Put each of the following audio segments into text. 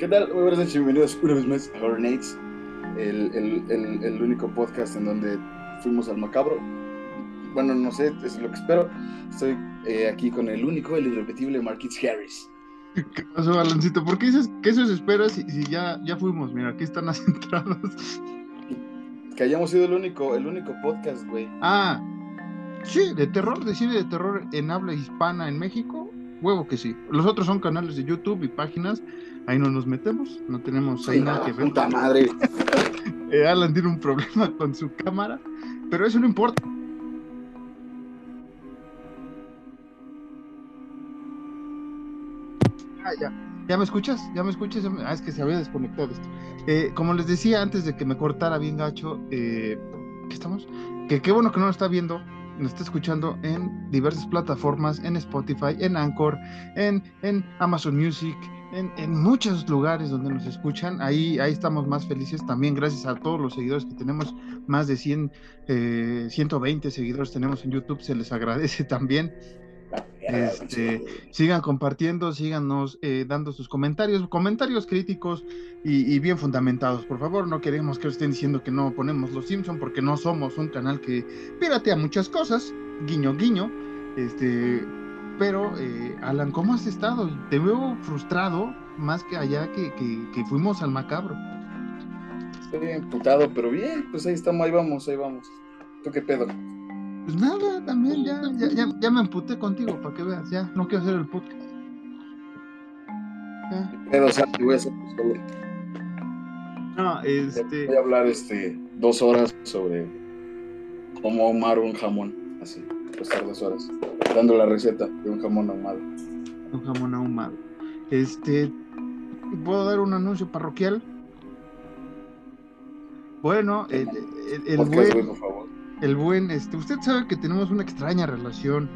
¿Qué tal? Muy buenas noches, bienvenidos una vez más a Nights, el, el, el, el único podcast en donde fuimos al macabro. Bueno, no sé, es lo que espero. Estoy eh, aquí con el único, el irrepetible Marquis Harris. ¿Qué pasó, Balancito? ¿Por qué dices que eso se espera si, si ya, ya fuimos? Mira, aquí están las entradas. Que hayamos sido el único, el único podcast, güey. Ah, sí, de terror, de cine de terror en habla hispana en México. Huevo que sí. Los otros son canales de YouTube y páginas. Ahí no nos metemos, no tenemos ahí nada que ver. puta madre. Eh, Alan tiene un problema con su cámara, pero eso no importa. Ah, ya. ¿Ya me escuchas? ¿Ya me escuchas? Ah, es que se había desconectado esto. Eh, como les decía antes de que me cortara bien gacho, eh, ¿qué estamos? Que qué bueno que no nos está viendo, nos está escuchando en diversas plataformas, en Spotify, en Anchor, en, en Amazon Music, en, en muchos lugares donde nos escuchan. Ahí, ahí estamos más felices también gracias a todos los seguidores que tenemos, más de 100, eh, 120 seguidores tenemos en YouTube, se les agradece también. Este, sigan compartiendo, síganos eh, dando sus comentarios, comentarios críticos y, y bien fundamentados, por favor. No queremos que estén diciendo que no ponemos los Simpson porque no somos un canal que piratea muchas cosas, guiño guiño. Este, pero eh, Alan, ¿cómo has estado? Te veo frustrado más que allá que, que- que fuimos al macabro. Estoy emputado, pero bien, pues ahí estamos, ahí vamos, ahí vamos. ¿Tú qué pedo? Pues nada, también ya, ya, ya, ya me emputé contigo para que veas, ya no quiero hacer el podcast. Ya. Pedo, o sea, te voy a hacer solo. No, este. Voy a hablar este, dos horas sobre cómo ahumar un jamón. Así, estar dos horas. Dando la receta de un jamón ahumado. Un jamón ahumado. Este, ¿puedo dar un anuncio parroquial? Bueno, el, el- el buen, por favor. el buen, este, usted sabe que tenemos una extraña relación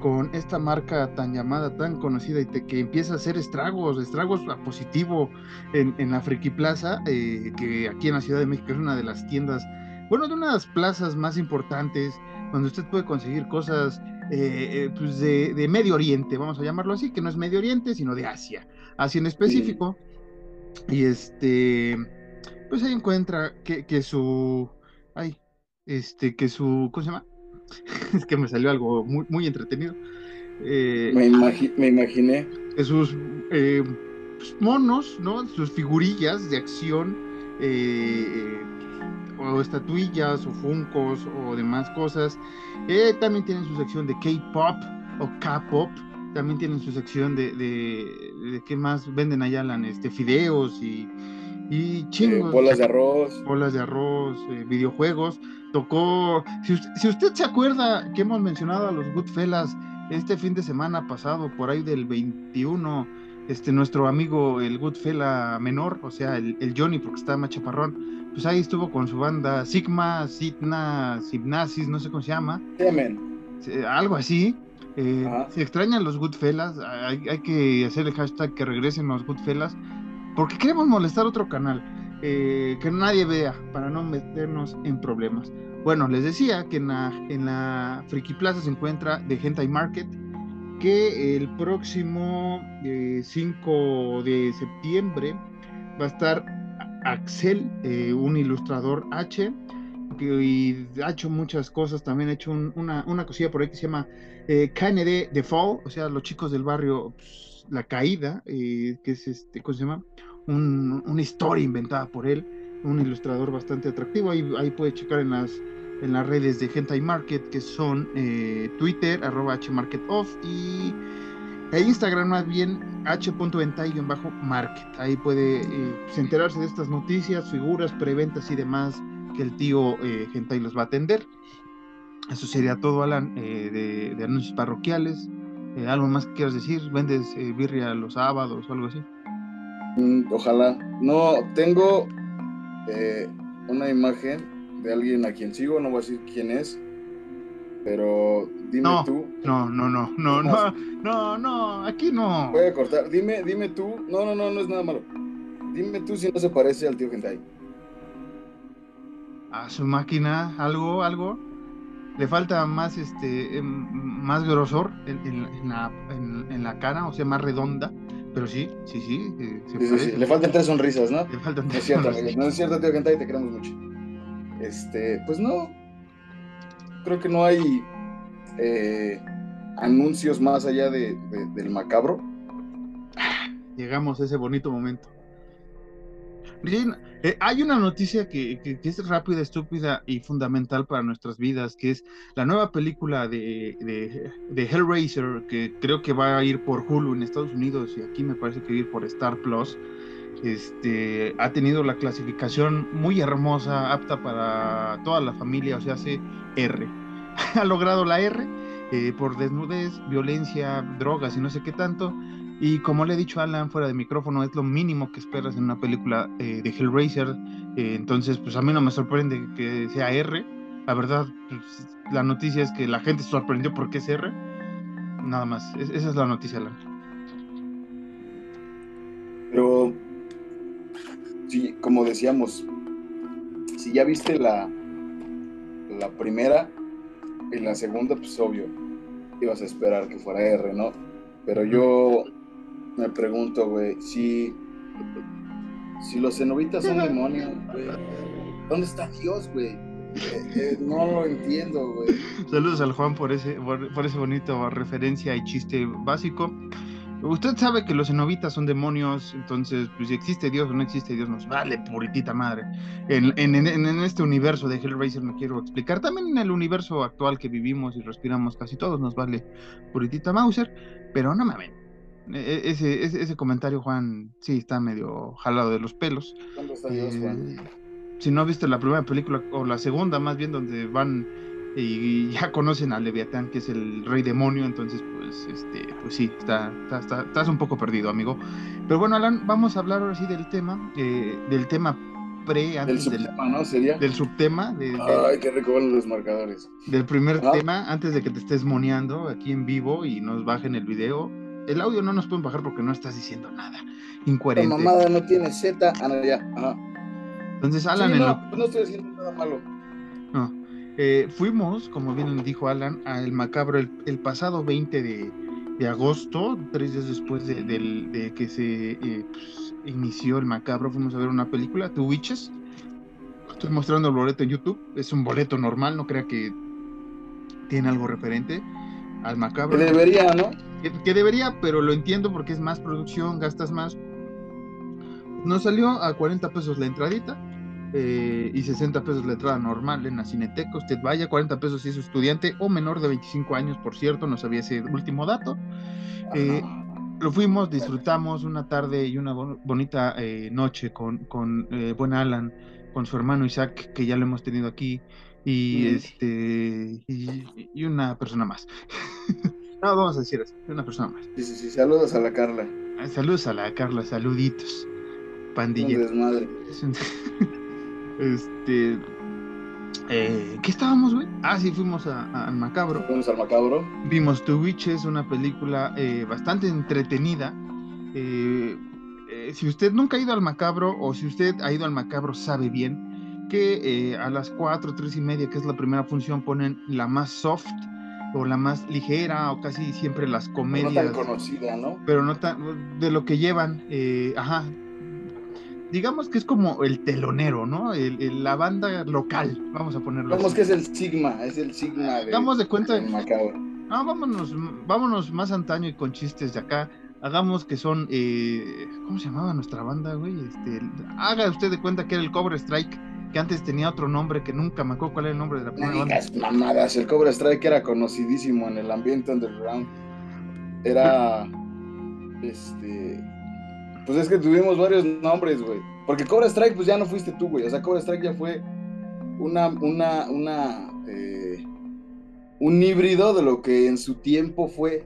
con esta marca tan llamada, tan conocida y te- que empieza a hacer estragos, estragos a positivo en, en la Friki Plaza, eh, que aquí en la Ciudad de México es una de las tiendas, bueno, de una de las plazas más importantes, donde usted puede conseguir cosas eh, eh, pues de, de Medio Oriente, vamos a llamarlo así, que no es Medio Oriente, sino de Asia, Asia en específico. Y este, pues ahí encuentra que, que su, ay, este, que su, ¿cómo se llama? es que me salió algo muy, muy entretenido. Eh, Me, imagi- me imaginé. que sus eh, pues, monos, ¿no? Sus figurillas de acción, eh, o estatuillas, o funcos, o demás cosas. Eh, también tienen su sección de K-pop o K-pop. También tienen su sección de, de, de qué más venden allá, Alan? este, fideos y, y eh, chingos. bolas de arroz. bolas de arroz, eh, videojuegos. Tocó, si usted, si usted se acuerda que hemos mencionado a los Goodfellas este fin de semana pasado, por ahí del 21, este, nuestro amigo el Goodfella menor, o sea, el, el Johnny, porque estaba más chaparrón, pues ahí estuvo con su banda Sigma, Sitna, Sibnasis, no sé cómo se llama, eh, algo así. Eh, se extrañan los Goodfellas, hay, hay que hacer el hashtag que regresen los Goodfellas, porque queremos molestar otro canal eh, que nadie vea para no meternos en problemas. Bueno, les decía que en la, en la Friki Plaza se encuentra The Hentai Market, que el próximo eh, 5 de septiembre va a estar Axel, eh, un ilustrador H, y ha hecho muchas cosas, también ha hecho un- una, una cosilla por ahí que se llama eh, KND The Fall, o sea, los chicos del barrio, pues, La Caída, eh, que es este, ¿cómo se llama? Un- una historia inventada por él, un ilustrador bastante atractivo, ahí, ahí puede checar en las, en las redes de Hentai Market, que son Twitter, arroba hmarketoff, y e Instagram más bien h.hentai-market, ahí puede eh, pues, enterarse de estas noticias, figuras, preventas y demás que el tío eh, Hentai los va a atender. Eso sería todo, Alan, eh, de, anuncios parroquiales. Eh, ¿Algo más que quieras decir? ¿Vendes birria los sábados o algo así? Mm, ojalá. No, tengo una imagen de alguien a quien sigo, no voy a decir quién es, pero dime No. tú. No, no, no, no, no, no, no, aquí no. Voy a cortar. Dime, dime tú. No, no, no, no es nada malo. Dime tú si no se parece al tío Gentai. A su máquina, algo, algo. Le falta más, este, em, más grosor en, en la- en la, en- en la cara, o sea, más redonda, Pero sí, sí, sí. Eh, se sí, sí, Le faltan tres sonrisas, ¿no? Le faltan tres es cierto, sonrisas. No es cierto, tío Kentai, te queremos mucho. Este, pues no. Creo que no hay eh, anuncios más allá de, del macabro. Llegamos a ese bonito momento. Eh, hay una noticia que, es rápida, estúpida y fundamental para nuestras vidas, que es la nueva película de, de, Hellraiser, que creo que va a ir por Hulu en Estados Unidos y aquí me parece que va a ir por Star Plus. Este, ha tenido la clasificación muy hermosa, apta para toda la familia, o sea, hace R. ha logrado la R eh, por desnudez, violencia, drogas y no sé qué tanto y como le he dicho a Alan fuera de micrófono, es lo mínimo que esperas en una película eh, de Hellraiser. Eh, entonces, pues a mí no me sorprende que sea R. La verdad, pues, la noticia es que la gente se sorprendió porque es R. Nada más, esa es la noticia, Alan. Pero, como decíamos, si ya viste la, la primera, en la segunda, pues obvio, ibas a esperar que fuera R, ¿no? Pero yo me pregunto, güey, si, si los cenobitas son demonios, güey, ¿dónde está Dios, güey? Eh, eh, no lo entiendo, güey. Saludos al Juan por ese, por, ese bonito referencia y chiste básico. Usted sabe que los cenobitas son demonios, entonces, pues si existe Dios o no existe Dios, nos vale puritita madre. En, en, en, este universo de Hellraiser me quiero explicar. También en el universo actual que vivimos y respiramos casi todos, nos vale puritita Mauser, pero no me ven. E, e, ese, ese, comentario, Juan, sí está medio jalado de los pelos. ¿Dónde está Dios, Juan? Eh, si no viste la primera película, o la segunda más bien, donde van y ya conocen a Leviatán, que es el rey demonio, entonces pues este, pues sí, está, está, estás un poco perdido, amigo. Pero bueno, Alan, vamos a hablar ahora sí del tema, eh, del tema pre antes del subtema, ¿no? ¿Sería? Del subtema. De, Ay, qué rico los marcadores. Del primer tema, antes de que te estés moneando aquí en vivo y nos bajen el video el audio no nos pueden bajar porque no estás diciendo nada. Incoherente. La mamada no tiene Z. Ah, no, ya. Ajá. Entonces, Alan. no, no estoy haciendo nada malo. No. Eh, fuimos, como bien dijo Alan, al macabro el, pasado 20 de, agosto, tres días después de, que se eh, pues, inició el macabro. Fuimos a ver una película, The Witches. Estoy mostrando el boleto en YouTube. Es un boleto normal, no crea que tiene algo referente al macabro. Que debería, ¿no? Que, debería, pero lo entiendo porque es más producción, gastas más. Nos salió a 40 pesos la entradita eh, y 60 pesos la entrada normal en la Cineteca. Usted vaya, 40 pesos si es estudiante o menor de 25 años, por cierto, no sabía ese último dato. Eh, lo fuimos, disfrutamos una tarde y una bonita eh, noche con, con buen Alan, con su hermano Isaac, que ya lo hemos tenido aquí y este y, una persona más. no, vamos a decir así, una persona más. Sí, sí, sí, saludos a la Carla. Saludos a la Carla, saluditos. Pandilla. desmadre. este eh, ¿Qué estábamos, güey? Ah, sí, fuimos al Macabro. Fuimos al Macabro. Vimos Two Witches, una película eh, bastante entretenida. Eh, si usted nunca ha ido al Macabro o si usted ha ido al Macabro, sabe bien que a las 4, 3 y media, que es la primera función, ponen la más soft o la más ligera o casi siempre las comedias. No tan conocida, ¿no? Pero no tan, de lo que llevan, eh, ajá. Digamos que es como el telonero, ¿no? El, la banda local, vamos a ponerlo Vamos que es el Sigma, es el Sigma de, Damos de cuenta. No, vámonos, vámonos más antaño y con chistes de acá hagamos que son, eh, ¿cómo se llamaba nuestra banda, güey? Este, haga usted de cuenta que era el Cover Strike que antes tenía otro nombre que nunca me acuerdo cuál era el nombre de la primera no mamadas, el Cobra Strike era conocidísimo en el ambiente underground. Era este pues es que tuvimos varios nombres, güey. Porque Cobra Strike pues ya no fuiste tú, güey. O sea, Cobra Strike ya fue una una una eh, un híbrido de lo que en su tiempo fue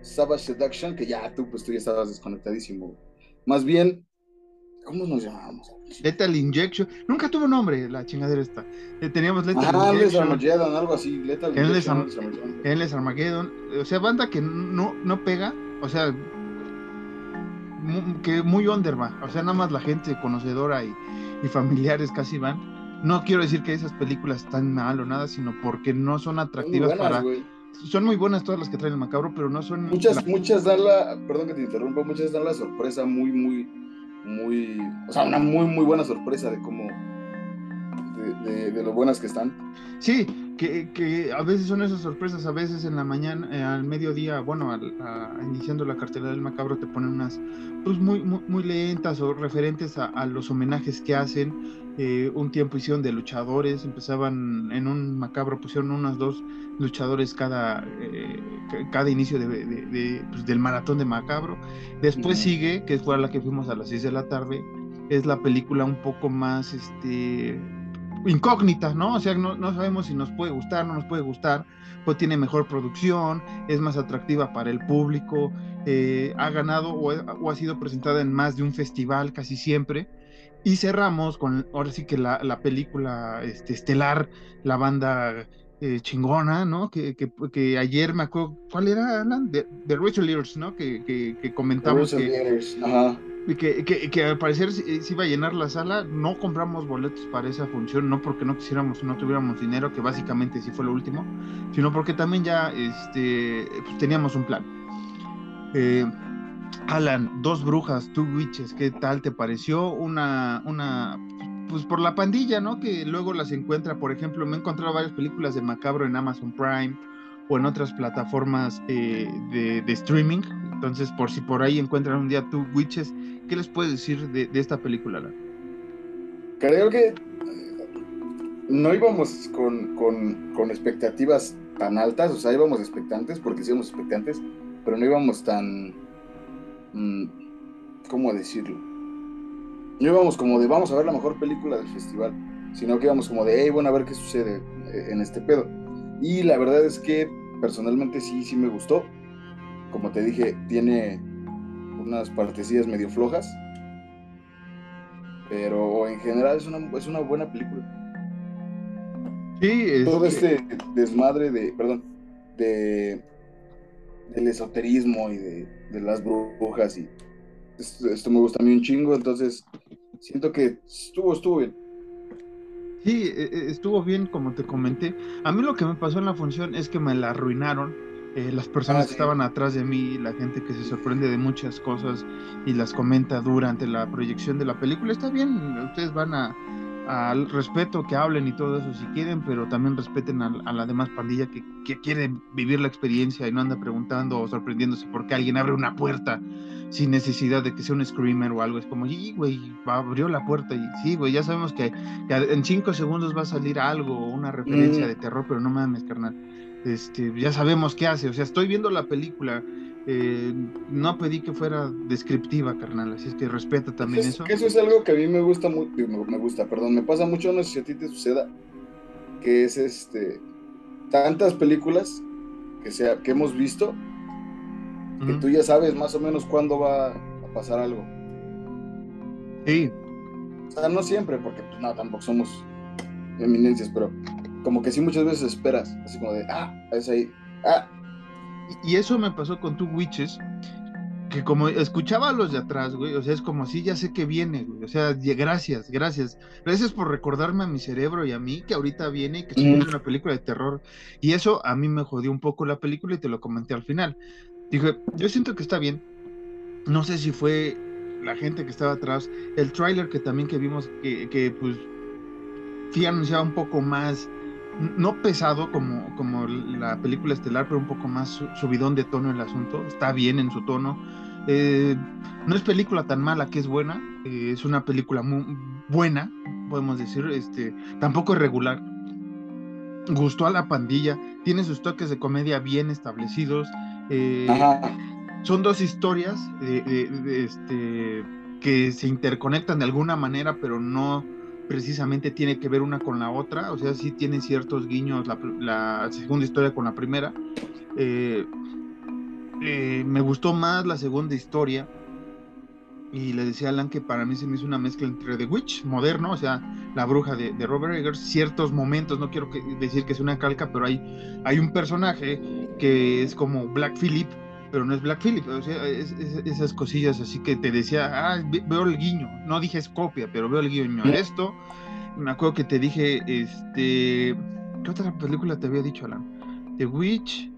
Savage Seduction, que ya tú pues tú ya estabas desconectadísimo. Más bien ¿Cómo nos llamábamos? Lethal Injection. Nunca tuvo nombre la chingadera esta. Eh, teníamos Lethal ah, Injection. Armageddon, algo así. Lethal Injection. Endless Armageddon. O sea, banda que no, no pega. O sea, que muy under va. O sea, nada más la gente conocedora y, y familiares casi van. No quiero decir que esas películas están mal o nada, sino porque no son atractivas para, son muy buenas todas las que traen el macabro, pero no son... Muchas, muchas dan la, perdón que te interrumpa, muchas dan la sorpresa muy, muy, muy, o sea, una muy, muy buena sorpresa de cómo, de, lo buenas que están. Sí, que, a veces son esas sorpresas, a veces en la mañana, eh, al mediodía, bueno, iniciando la cartera del macabro te ponen unas pues muy, muy, lentas o referentes a, los homenajes que hacen. Eh, un tiempo hicieron de luchadores, empezaban en un macabro, pusieron unos dos luchadores cada, eh, cada inicio de, pues, del maratón de macabro. Después sigue, que fue a la que fuimos a las 6 de la tarde, es la película un poco más, este, incógnita, ¿no? O sea, no, sabemos si nos puede gustar, no nos puede gustar, pues tiene mejor producción, es más atractiva para el público, eh, ha ganado o, ha sido presentada en más de un festival casi siempre. Y cerramos con, ahora sí que la, película este, estelar, la banda eh, chingona, ¿no? Que, que, ayer me acuerdo, ¿cuál era, Alan? De, de Rachel ¿no? Que, que, comentamos que, Ajá que, que, que, al parecer se iba a llenar la sala, no compramos boletos para esa función, no porque no quisiéramos, no tuviéramos dinero, que básicamente sí fue lo último, sino porque también ya este, pues teníamos un plan. Eh, Alan, dos brujas, two witches, ¿qué tal te pareció? Una, una, pues por la pandilla, ¿no? Que luego las encuentra, por ejemplo, me he encontrado varias películas de Macabro en Amazon Prime o en otras plataformas eh, de, de streaming, entonces, por si por ahí encuentran un día tú Witches, ¿qué les puedes decir de, esta película? Creo que no íbamos con, expectativas tan altas, o sea, íbamos expectantes, porque sí íbamos expectantes, pero no íbamos tan... Mm, ¿Cómo decirlo? No íbamos como de vamos a ver la mejor película del festival, sino que íbamos como de, hey, bueno, a ver qué sucede en este pedo. Y la verdad es que personalmente sí, sí me gustó como te dije, tiene unas partecillas medio flojas. Pero en general es una, es una buena película. Sí, Todo este desmadre de, perdón, de del esoterismo y de, las brujas y esto, me gusta a mí un chingo, entonces siento que estuvo, estuvo bien. Sí, e, e, estuvo bien como te comenté. A mí lo que me pasó en la función es que me la arruinaron eh, las personas ah, que estaban atrás de mí, la gente que se sorprende de muchas cosas y las comenta durante la proyección de la película, está bien, ustedes van a, al respeto, que hablen y todo eso si quieren, pero también respeten a, la demás pandilla que, que, quiere vivir la experiencia y no anda preguntando o sorprendiéndose porque alguien abre una puerta sin necesidad de que sea un screamer o algo. Es como, y güey, abrió la puerta y sí, güey, ya sabemos que, en cinco segundos va a salir algo, una referencia mm. de terror, pero no mames, carnal este, ya sabemos qué hace. O sea, estoy viendo la película. Eh, no pedí que fuera descriptiva, carnal, así es que respeta también eso. eso es algo que a mí me gusta mucho, me gusta, perdón, me pasa mucho, no sé si a ti te suceda, que es este, tantas películas que, sea, que hemos visto, que tú ya sabes más o menos cuándo va a pasar algo. Sí. O sea, no siempre, porque pues, no, tampoco somos eminencias, pero como que sí muchas veces esperas, así como de, ah, es ahí, ah. Y eso me pasó con Two Witches, que como escuchaba a los de atrás, güey, o sea, es como si ya sé que viene, güey, o sea, gracias, gracias, gracias por recordarme a mi cerebro y a mí que ahorita viene y que estoy viendo una película de terror. Y eso a mí me jodió un poco la película y te lo comenté al final. Dije, yo siento que está bien, no sé si fue la gente que estaba atrás, el tráiler que también que vimos que, que pues sí anunciaba un poco más no pesado como, como la película estelar, pero un poco más subidón de tono el asunto. Está bien en su tono. Eh, no es película tan mala que es buena. Eh, es una película muy buena, podemos decir. Este, tampoco es regular. Gustó a la pandilla. Tiene sus toques de comedia bien establecidos. Eh, son dos historias este, que se interconectan de alguna manera, pero no precisamente tiene que ver una con la otra, o sea, sí tiene ciertos guiños la, segunda historia con la primera. Eh, eh, me gustó más la segunda historia y le decía a Alan que para mí se me hizo una mezcla entre The Witch, moderno, o sea, la bruja de, Robert Eggers, ciertos momentos, no quiero decir que es una calca, pero hay, hay un personaje que es como Black Phillip, pero no es Black Phillip, o sea, esas cosillas así que te decía, ah, veo el guiño, no dije es copia, pero veo el guiño. Esto, me acuerdo que te dije, este, ¿qué otra película te había dicho, Alan? The Witch,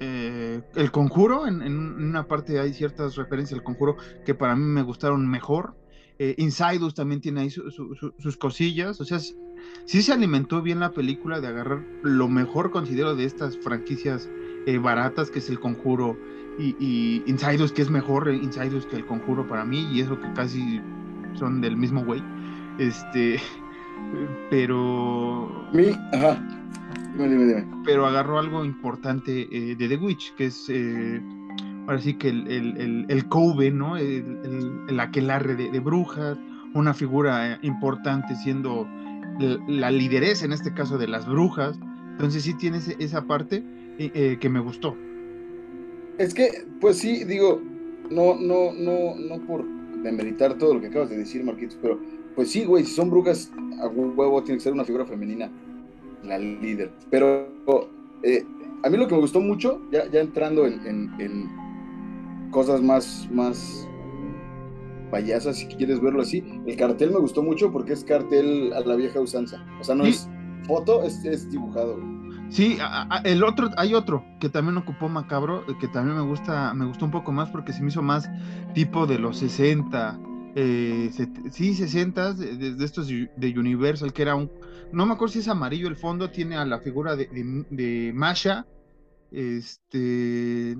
eh, el conjuro, en, una parte hay ciertas referencias al conjuro que para mí me gustaron mejor. Eh, Insidus también tiene ahí sus cosillas, o sea, sí se alimentó bien la película de agarrar lo mejor, considero, de estas franquicias eh, baratas, que es el conjuro, y, y Insidus, que es mejor Insidus que el conjuro para mí, y eso que casi son del mismo güey. Este, pero. Mi, ajá. Pero agarró algo importante eh, de The Witch, que es eh, ahora sí que el, el, el, Cove, ¿no? El, el aquelarre de, brujas, una figura importante siendo la lideresa en este caso de las brujas. Entonces sí tiene esa parte eh, que me gustó. Es que, pues sí, digo, no, no, no, no por demeritar todo lo que acabas de decir, Marquitos, pero pues sí, güey, si son brujas, a huevo tiene que ser una figura femenina la líder. Pero eh, a mí lo que me gustó mucho, ya, ya entrando en, cosas más, más payasas, si quieres verlo así, el cartel me gustó mucho porque es cartel a la vieja usanza. O sea, no es foto, es, dibujado. Sí, el otro, hay otro que también ocupó Macabro, que también me gusta, me gustó un poco más porque se me hizo más tipo de los 60, eh, sí, 60 de, de, estos de Universal, que era un, no me acuerdo si es amarillo el fondo, tiene a la figura de, Masha. Este,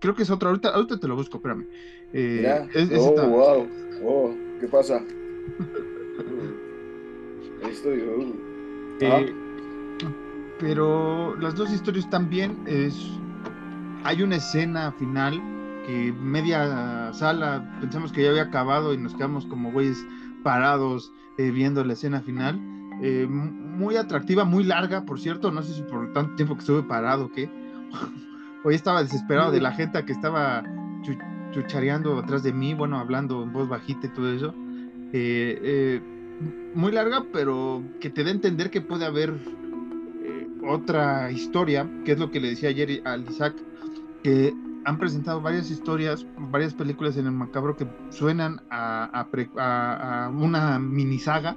creo que es otro, ahorita, ahorita te lo busco, espérame. Eh, oh, wow, oh, ¿qué pasa? Ahí estoy. Uh. Eh, pero las dos historias también es, hay una escena final que media sala pensamos que ya había acabado y nos quedamos como güeyes parados eh, viendo la escena final eh, muy atractiva, muy larga, por cierto, no sé si por tanto tiempo que estuve parado o qué. Hoy estaba desesperado de la gente que estaba chuchareando atrás de mí, bueno, hablando en voz bajita y todo eso. Eh, eh, muy larga, pero que te da a entender que puede haber otra historia, que es lo que le decía ayer al Isaac, que han presentado varias historias, varias películas en el macabro que suenan a, a una mini saga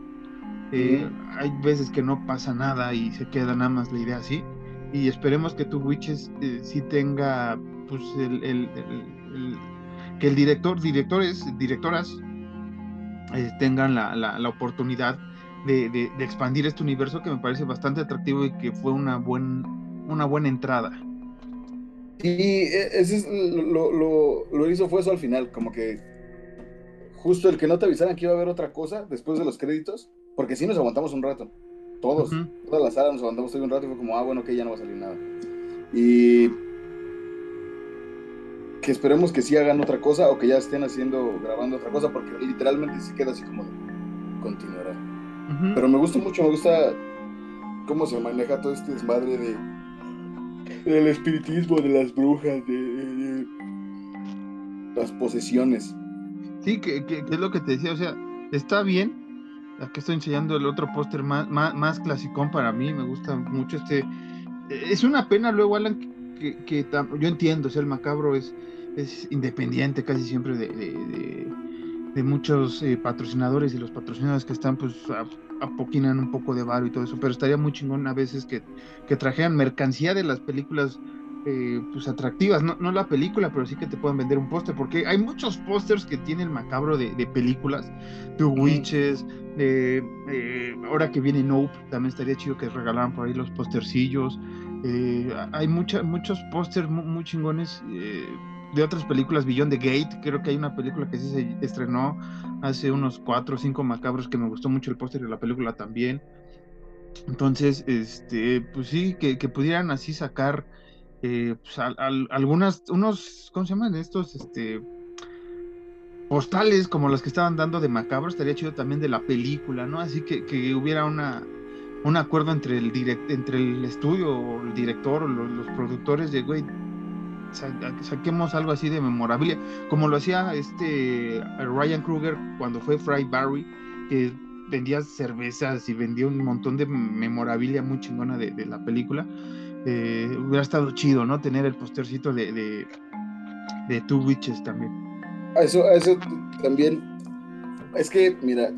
eh, hay veces que no pasa nada y se queda nada más la idea así. Y esperemos que tu Witches eh, sí tenga, pues, el, que el director, directores, directoras eh, tengan la, la, oportunidad de, de, expandir este universo que me parece bastante atractivo y que fue una, buen, una buena entrada. Y ese es, lo, lo, lo hizo fue eso al final, como que justo el que no te avisaran que iba a haber otra cosa después de los créditos, porque sí nos aguantamos un rato. Todos, toda la sala nos aguantamos un rato y fue como, ah, bueno, que ya no va a salir nada. Y que esperemos que sí hagan otra cosa o que ya estén haciendo, grabando otra cosa, porque literalmente se queda así como de continuará. Pero me gusta mucho, me gusta cómo se maneja todo este desmadre de del espiritismo, de las brujas, de, las posesiones. Sí, que, que, es lo que te decía, o sea, está bien Aquí estoy enseñando el otro póster más, más, clasicón para mí, me gusta mucho este. Es una pena luego, Alan, que, yo entiendo, o sea, el macabro es, es independiente casi siempre de, de, muchos eh, patrocinadores y los patrocinadores que están, pues, apoquinan un poco de varo y todo eso, pero estaría muy chingón a veces que, que trajeran mercancía de las películas eh, pues atractivas, no, no, la película, pero sí que te puedan vender un póster, porque hay muchos pósters que tienen macabro de, películas, The Witches, eh, ahora que viene Nope, también estaría chido que regalaran por ahí los póstercillos, eh, hay mucha, muchos pósters muy, chingones de otras películas, Beyond the Gate, creo que hay una película que sí se estrenó hace unos cuatro o cinco macabros que me gustó mucho el póster de la película también. Entonces, este, pues sí, que, pudieran así sacar eh, pues, algunas, unos, ¿cómo se llaman estos? Este, postales como los que estaban dando de Macabro, estaría chido también de la película, ¿no? Así que, que hubiera una, un acuerdo entre el, direct, entre el estudio, o el director, o los, productores de, güey, saquemos algo así de memorabilia, como lo hacía este Ryan Kruger cuando fue Fry Barry, que vendía cervezas y vendía un montón de memorabilia muy chingona de, de la película eh, hubiera estado chido, ¿no? Tener el postercito de, de, Two Witches también. Eso, eso también. Es que, mira,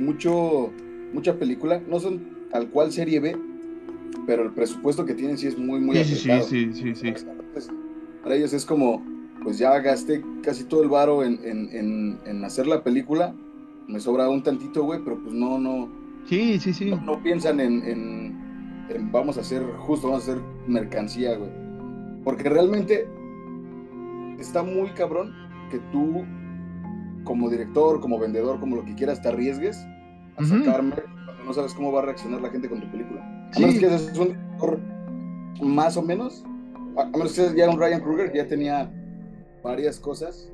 mucho, mucha película, no son tal cual serie B, pero el presupuesto que tienen sí es muy, muy sí, sí, sí, sí, sí, Para ellos es como, pues ya gasté casi todo el varo en, en, en, hacer la película, me sobra un tantito, güey, pero pues no, no. Sí, sí, sí. No, piensan en, en, vamos a hacer justo, vamos a hacer mercancía, güey. Porque realmente está muy cabrón que tú, como director, como vendedor, como lo que quieras, te arriesgues a sacarme cuando no sabes cómo va a reaccionar la gente con tu película. A menos que seas un más o menos, a menos que ya un Ryan Kruger que ya tenía varias cosas,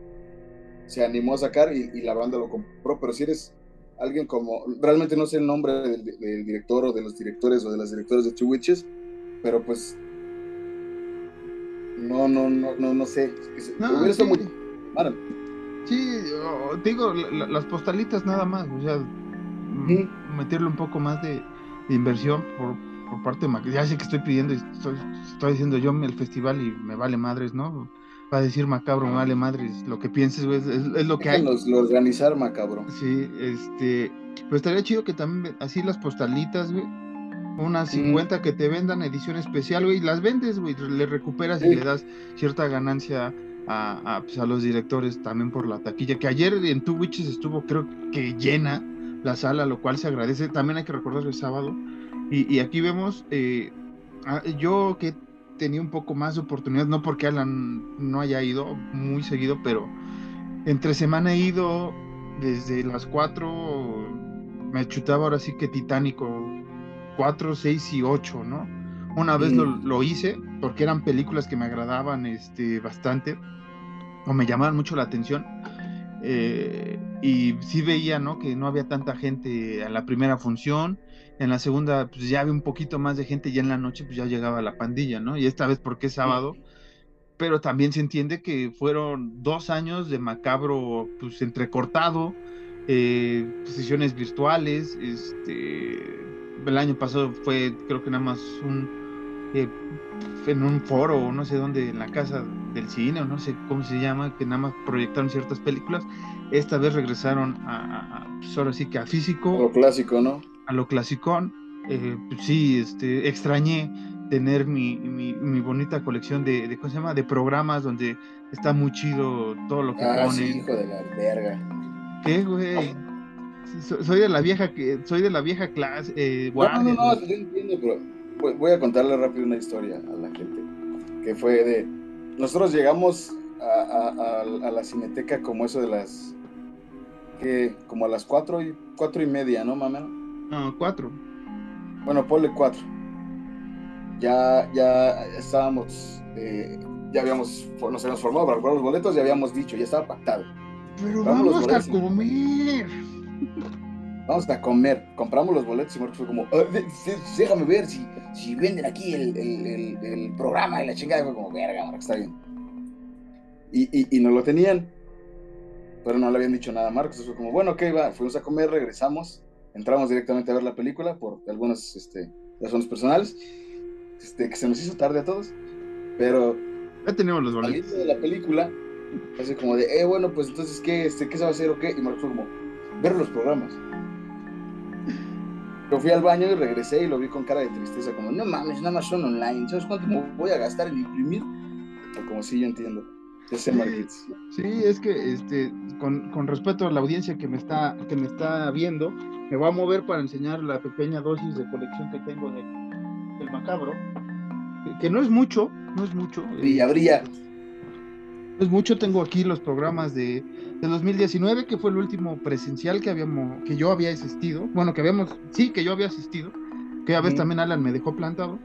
se animó a sacar y, la banda lo compró, pero si eres alguien como, realmente no sé el nombre del, director o de los directores o de las directores de Two Witches, pero pues no, no, no, no, no sé. No, sí. muy... Sí, digo, las postalitas nada más, o sea, meterle un poco más de, inversión por, por parte de Ya sé que estoy pidiendo, estoy, estoy diciendo yo el festival y me vale madres, ¿no? Va a decir macabro, me vale madres, lo que pienses, es, es, lo que hay. Lo organizar macabro. Sí, este, pero estaría chido que también así las postalitas, güey, unas 50 que te vendan edición especial, güey, las vendes, güey, le recuperas y le das cierta ganancia a, a, pues, a, los directores también por la taquilla, que ayer en Two Witches estuvo creo que llena la sala, lo cual se agradece. También hay que recordar el sábado. Y, aquí vemos, eh, ah, yo que tenía un poco más de oportunidad, no porque Alan no haya ido muy seguido, pero entre semana he ido desde las 4, me chutaba ahora sí que titánico, 4, 6 y 8, ¿no? Una vez lo, lo, hice porque eran películas que me agradaban este, bastante o me llamaban mucho la atención eh, y sí veía, ¿no? Que no había tanta gente en la primera función, en la segunda, pues ya había un poquito más de gente, y en la noche, pues ya llegaba la pandilla, ¿no? Y esta vez porque es sábado, pero también se entiende que fueron dos años de macabro, pues entrecortado, eh, sesiones virtuales, este, el año pasado fue, creo que nada más un, eh, en un foro, o no sé dónde, en la casa del cine, o no sé cómo se llama, que nada más proyectaron ciertas películas. Esta vez regresaron a, pues ahora sí que a físico. A lo clásico, ¿no? A lo clasicón. Eh, pues sí, este, extrañé tener mi, mi, bonita colección de, de, ¿cómo se llama? De programas donde está muy chido todo lo que ah, ponen. Sí, hijo de la verga. ¿Qué, güey? Soy de la vieja que soy de la vieja clase. Eh, no, no, no, no, yo entiendo, pero voy a contarle rápido una historia a la gente que fue de nosotros llegamos a, la cineteca como eso de las que como a las cuatro y cuatro y media, ¿no, mamá? No, cuatro. Bueno, ponle cuatro. Ya, ya estábamos, eh, ya habíamos, nos habíamos formado para comprar los boletos, ya habíamos dicho, ya estaba pactado. Pero vamos a comer. Vamos a comer. Compramos los boletos y Marcos fue como, ah, déjame ver si, si venden aquí el, el, el, programa y la chingada. Fue como, verga, Marcos, está bien. Y, y, y no lo tenían. Pero no le habían dicho nada a Marcos. Fue como, bueno, ok, va. Fuimos a comer, regresamos. Entramos directamente a ver la película por algunas este, razones personales. Este, que se nos hizo tarde a todos. Pero. Ya tenemos los boletos. de la película, así como de, eh, bueno, pues entonces, ¿qué, este, ¿qué se va a hacer o qué? Y Marcos fue como, ver los programas. Yo fui al baño y regresé y lo vi con cara de tristeza, como, no mames, nada más son online, ¿sabes cuánto me voy a gastar en imprimir? O como si yo entiendo. Ese sí, sí, es que este, con, con, respecto a la audiencia que me está, que me está viendo, me voy a mover para enseñar la pequeña dosis de colección que tengo de, del macabro, que, no es mucho, no es mucho. Brilla, brilla. No es mucho, tengo aquí los programas de de 2019, que fue el último presencial que habíamos, que yo había asistido, bueno, que habíamos, sí, que yo había asistido, que a veces también Alan me dejó plantado,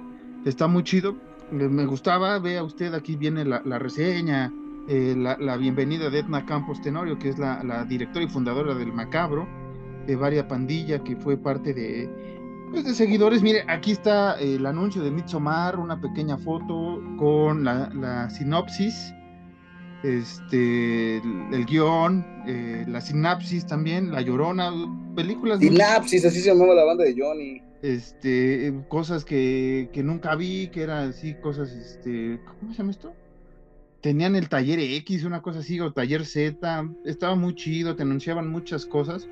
está muy chido, me gustaba, vea usted, aquí viene la, reseña, eh, la, bienvenida de Edna Campos Tenorio, que es la, directora y fundadora del Macabro, de Varia Pandilla, que fue parte de, pues, de seguidores. Mire, aquí está el anuncio de Midsommar, una pequeña foto con la sinopsis este, el, guion, eh, la sinapsis también, La Llorona, películas. Sinapsis, así se llamaba la banda de Johnny. Este, cosas que, nunca vi, que eran así, cosas, este, ¿cómo se llama esto? Tenían el taller X, una cosa así, o taller Z, estaba muy chido, te anunciaban muchas cosas.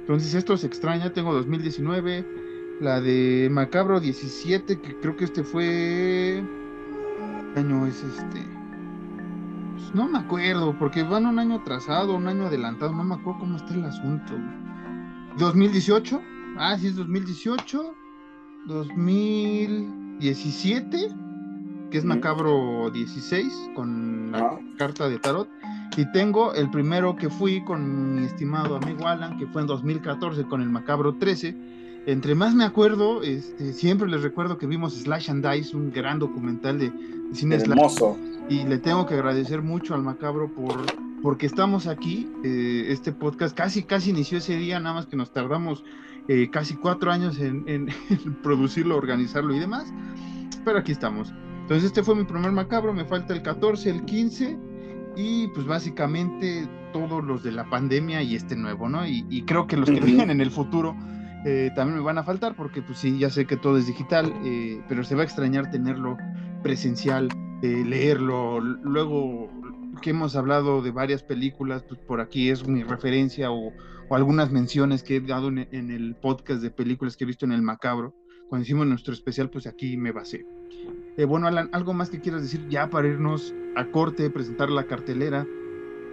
Entonces esto se extraña, tengo 2019, la de Macabro 17, que creo que este fue... ¿Qué año es este? Pues no me acuerdo, porque van un año atrasado, un año adelantado, no me acuerdo cómo está el asunto. 2018, ah, sí es 2018, 2017, que es Macabro 16, con la Ah. carta de tarot. Y tengo el primero que fui con mi estimado amigo Alan, que fue en 2014 con el Macabro 13. Entre más me acuerdo, este, siempre les recuerdo que vimos Slash and Dice, un gran documental de, de cine slash. Hermoso. Y le tengo que agradecer mucho al Macabro por porque estamos aquí. eh, este podcast casi, casi inició ese día, nada más que nos tardamos eh, casi cuatro años en, en- en producirlo, organizarlo y demás. Pero aquí estamos. Entonces este fue mi primer Macabro, me falta el 14, el 15 y pues básicamente todos los de la pandemia y este nuevo, ¿no? Y, y creo que los que vengan en el futuro eh, también me van a faltar porque pues sí, ya sé que todo es digital, eh, pero se va a extrañar tenerlo presencial, eh, leerlo, luego que hemos hablado de varias películas, pues por aquí es mi referencia o, o algunas menciones que he dado en, en el podcast de películas que he visto en el Macabro. Cuando hicimos nuestro especial, pues aquí me basé. Eh, bueno, Alan, ¿algo más que quieras decir ya para irnos a corte, presentar la cartelera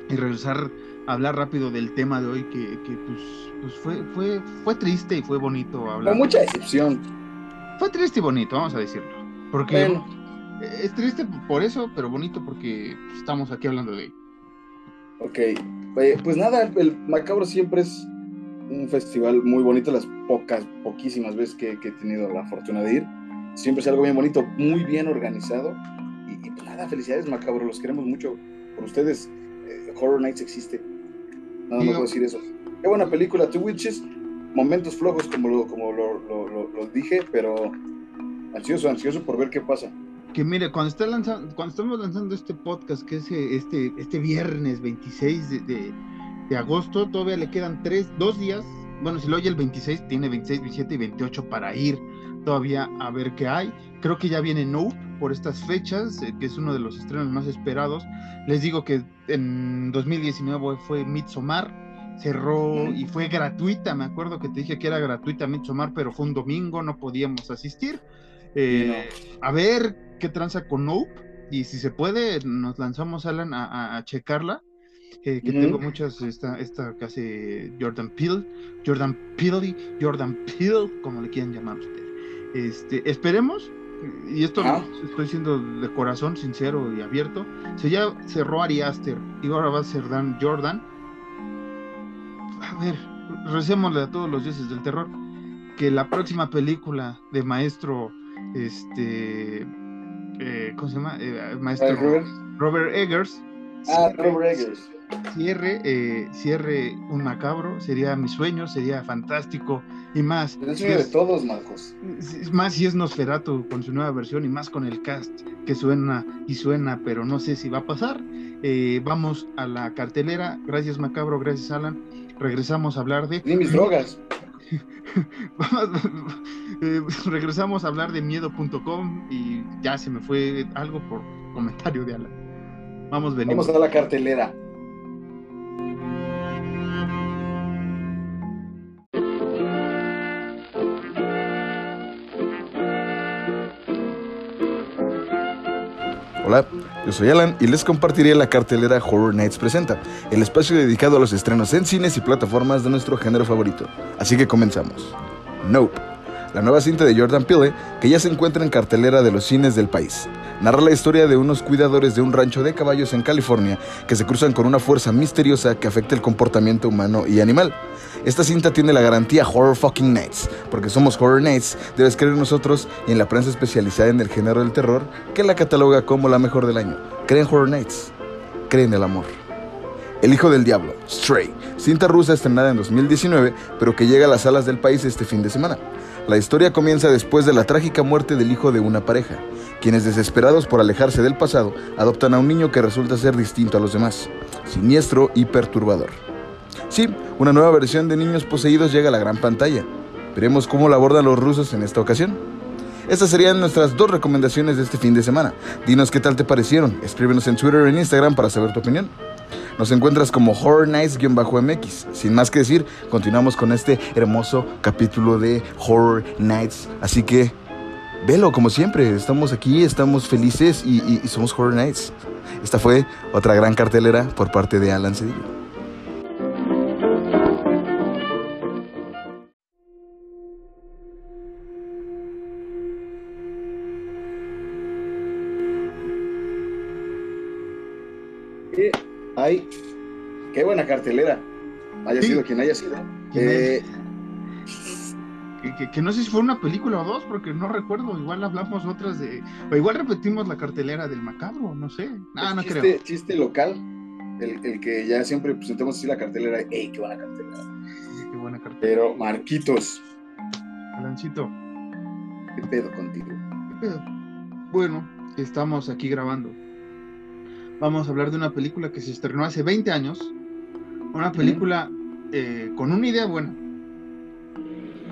y regresar a hablar rápido del tema de hoy que, que, pues, pues fue, fue, fue triste y fue bonito hablar? Con mucha decepción. Fue triste y bonito, vamos a decirlo. Porque Bueno, eh, es triste por eso, pero bonito porque estamos aquí hablando de ello. ok. Oye, pues nada, el, el Macabro siempre es un festival muy bonito, las pocas, poquísimas veces que, que he tenido la fortuna de ir. Siempre es algo bien bonito, muy bien organizado. Y, y pues nada, felicidades Macabro, los queremos mucho. Por ustedes, eh, Horror Nights existe. Nada más puedo decir eso. Qué buena película, Two Witches. Momentos flojos, como lo, como lo, lo- lo- lo dije, pero ansioso, ansioso por ver qué pasa. Que mire, cuando, está lanzando, cuando estamos lanzando este podcast, que es eh, este, este viernes 26 de, de- de agosto, todavía le quedan tres, dos días. Bueno, si lo oye el 26, tiene 26, 27 y 28 para ir todavía a ver qué hay. Creo que ya viene Nope por estas fechas, eh, que es uno de los estrenos más esperados. Les digo que en 2019 fue Midsommar, cerró y fue gratuita. Me acuerdo que te dije que era gratuita Midsommar, pero fue un domingo, no podíamos asistir. Eh, A ver qué tranza con Nope y si se puede, nos lanzamos, Alan, a, checarla. eh, que tengo muchas, esta, esta que hace Jordan Peele, Jordan Peele, Jordan Peele, como le quieran llamar ustedes. Este, esperemos, y esto lo estoy siendo de corazón sincero y abierto, se ya cerró Ari Aster y ahora va a ser Dan Jordan. A ver, recémosle a todos los dioses del terror que la próxima película de maestro, este, eh, ¿cómo se llama? Eh, maestro Robert. Robert Eggers. Ah, Robert Eggers. Cierre, eh, cierre un macabro, sería mi sueño, sería fantástico y más. El sueño de todos, Marcos. es más si es Nosferatu con su nueva versión y más con el cast que suena y suena, pero no sé si va a pasar. Eh, vamos a la cartelera. Gracias Macabro, gracias Alan. Regresamos a hablar de... Ni mis drogas. Vamos- eh, regresamos a hablar de miedo.com y ya se me fue algo por comentario de Alan. Vamos, venimos. Vamos a la cartelera. Hola, yo soy Alan y les compartiré la cartelera Horror Nights Presenta, el espacio dedicado a los estrenos en cines y plataformas de nuestro género favorito. Así que comenzamos. Nope, la nueva cinta de Jordan Peele que ya se encuentra en cartelera de los cines del país. Narra la historia de unos cuidadores de un rancho de caballos en California que se cruzan con una fuerza misteriosa que afecta el comportamiento humano y animal. Esta cinta tiene la garantía Horror Fucking Nights, porque somos Horror Nights, debes creer nosotros y en la prensa especializada en el género del terror que la cataloga como la mejor del año. Cree en Horror Nights, cree en el amor. El Hijo del Diablo, Stray, cinta rusa estrenada en 2019, pero que llega a las salas del país este fin de semana. La historia comienza después de la trágica muerte del hijo de una pareja, quienes desesperados por alejarse del pasado, adoptan a un niño que resulta ser distinto a los demás, siniestro y perturbador. Sí, una nueva versión de Niños Poseídos llega a la gran pantalla. Veremos cómo la abordan los rusos en esta ocasión. Estas serían nuestras dos recomendaciones de este fin de semana. Dinos qué tal te parecieron. Escríbenos en Twitter o en Instagram para saber tu opinión. Nos encuentras como Horror Nights-MX. Sin más que decir, continuamos con este hermoso capítulo de Horror Nights. Así que, velo como siempre. Estamos aquí, estamos felices y, somos Horror Nights. Esta fue otra gran cartelera por parte de Alan Cedillo. Ay, qué buena cartelera. Haya sido quien haya sido. Eh, que, no sé si fue una película o dos, porque no recuerdo. Igual hablamos otras de. O igual repetimos la cartelera del macabro, no sé. Ah, no chiste, creo. Chiste local, el, que ya siempre presentamos así la cartelera. ¡Ey, qué buena cartelera! qué buena cartelera. Pero, Marquitos. Alancito. ¿Qué pedo contigo? ¿Qué pedo? Bueno, estamos aquí grabando vamos a hablar de una película que se estrenó hace 20 años. Una película eh, con una idea buena.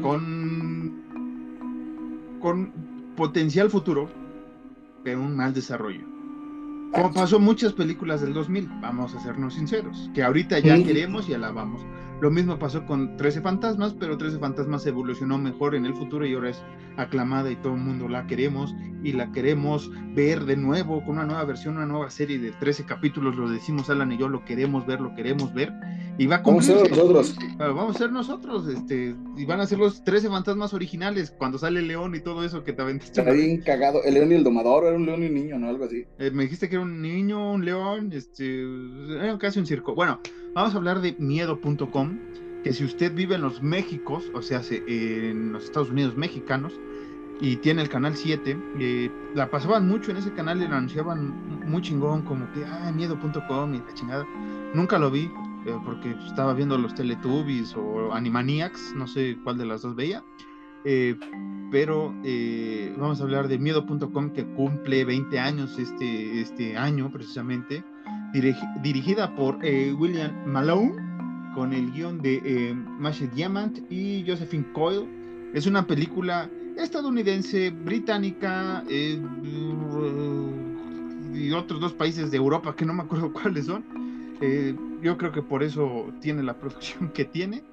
Con, con potencial futuro, pero un mal desarrollo. Como pasó muchas películas del 2000, vamos a sernos sinceros, que ahorita ya queremos y alabamos. Lo mismo pasó con 13 fantasmas, pero 13 fantasmas evolucionó mejor en el futuro y ahora es aclamada y todo el mundo la queremos y la queremos ver de nuevo con una nueva versión, una nueva serie de 13 capítulos, lo decimos Alan y yo, lo queremos ver, lo queremos ver y va a Vamos a ser nosotros. Vamos a ser nosotros, este, y van a ser los 13 fantasmas originales cuando sale el león y todo eso que te aventaste. Está bien cagado, el león y el domador, era un león y un niño, ¿no? Algo así. Eh, me dijiste que era un niño, un león, este, era casi un circo. Bueno, Vamos a hablar de miedo.com, que si usted vive en los Méxicos, o sea, en los Estados Unidos mexicanos, y tiene el canal 7, eh, la pasaban mucho en ese canal y la anunciaban muy chingón, como que, ah, miedo.com y la chingada. Nunca lo vi, eh, porque estaba viendo los Teletubbies o Animaniacs, no sé cuál de las dos veía. Eh, pero vamos a hablar de miedo.com que cumple 20 años este, este año precisamente dirigida por eh, William Malone, con el guion de eh, Mashed Diamant y Josephine Coyle. Es una película estadounidense, británica eh, y otros dos países de Europa que no me acuerdo cuáles son. Eh, yo creo que por eso tiene la producción que tiene.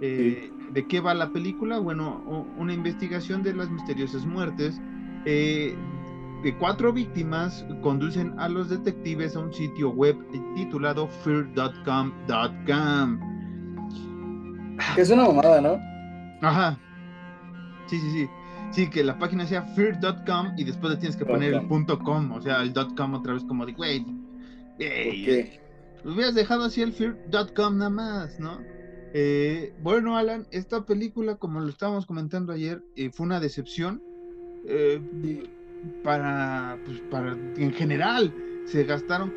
¿De qué va la película? Bueno, una investigación de las misteriosas muertes de cuatro víctimas conducen a los detectives a un sitio web titulado fear.com.com. Es una mamada, ¿no? Ajá. Sí, sí, sí. Sí, que la página sea fear.com y después le tienes que poner el punto .com, o sea, el .com otra vez como de, güey, hey, hubieras dejado así el fear.com nada más, ¿no? Eh, bueno, Alan, esta película, como lo estábamos comentando ayer, eh, fue una decepción. Eh, para, pues, para, en general, se gastaron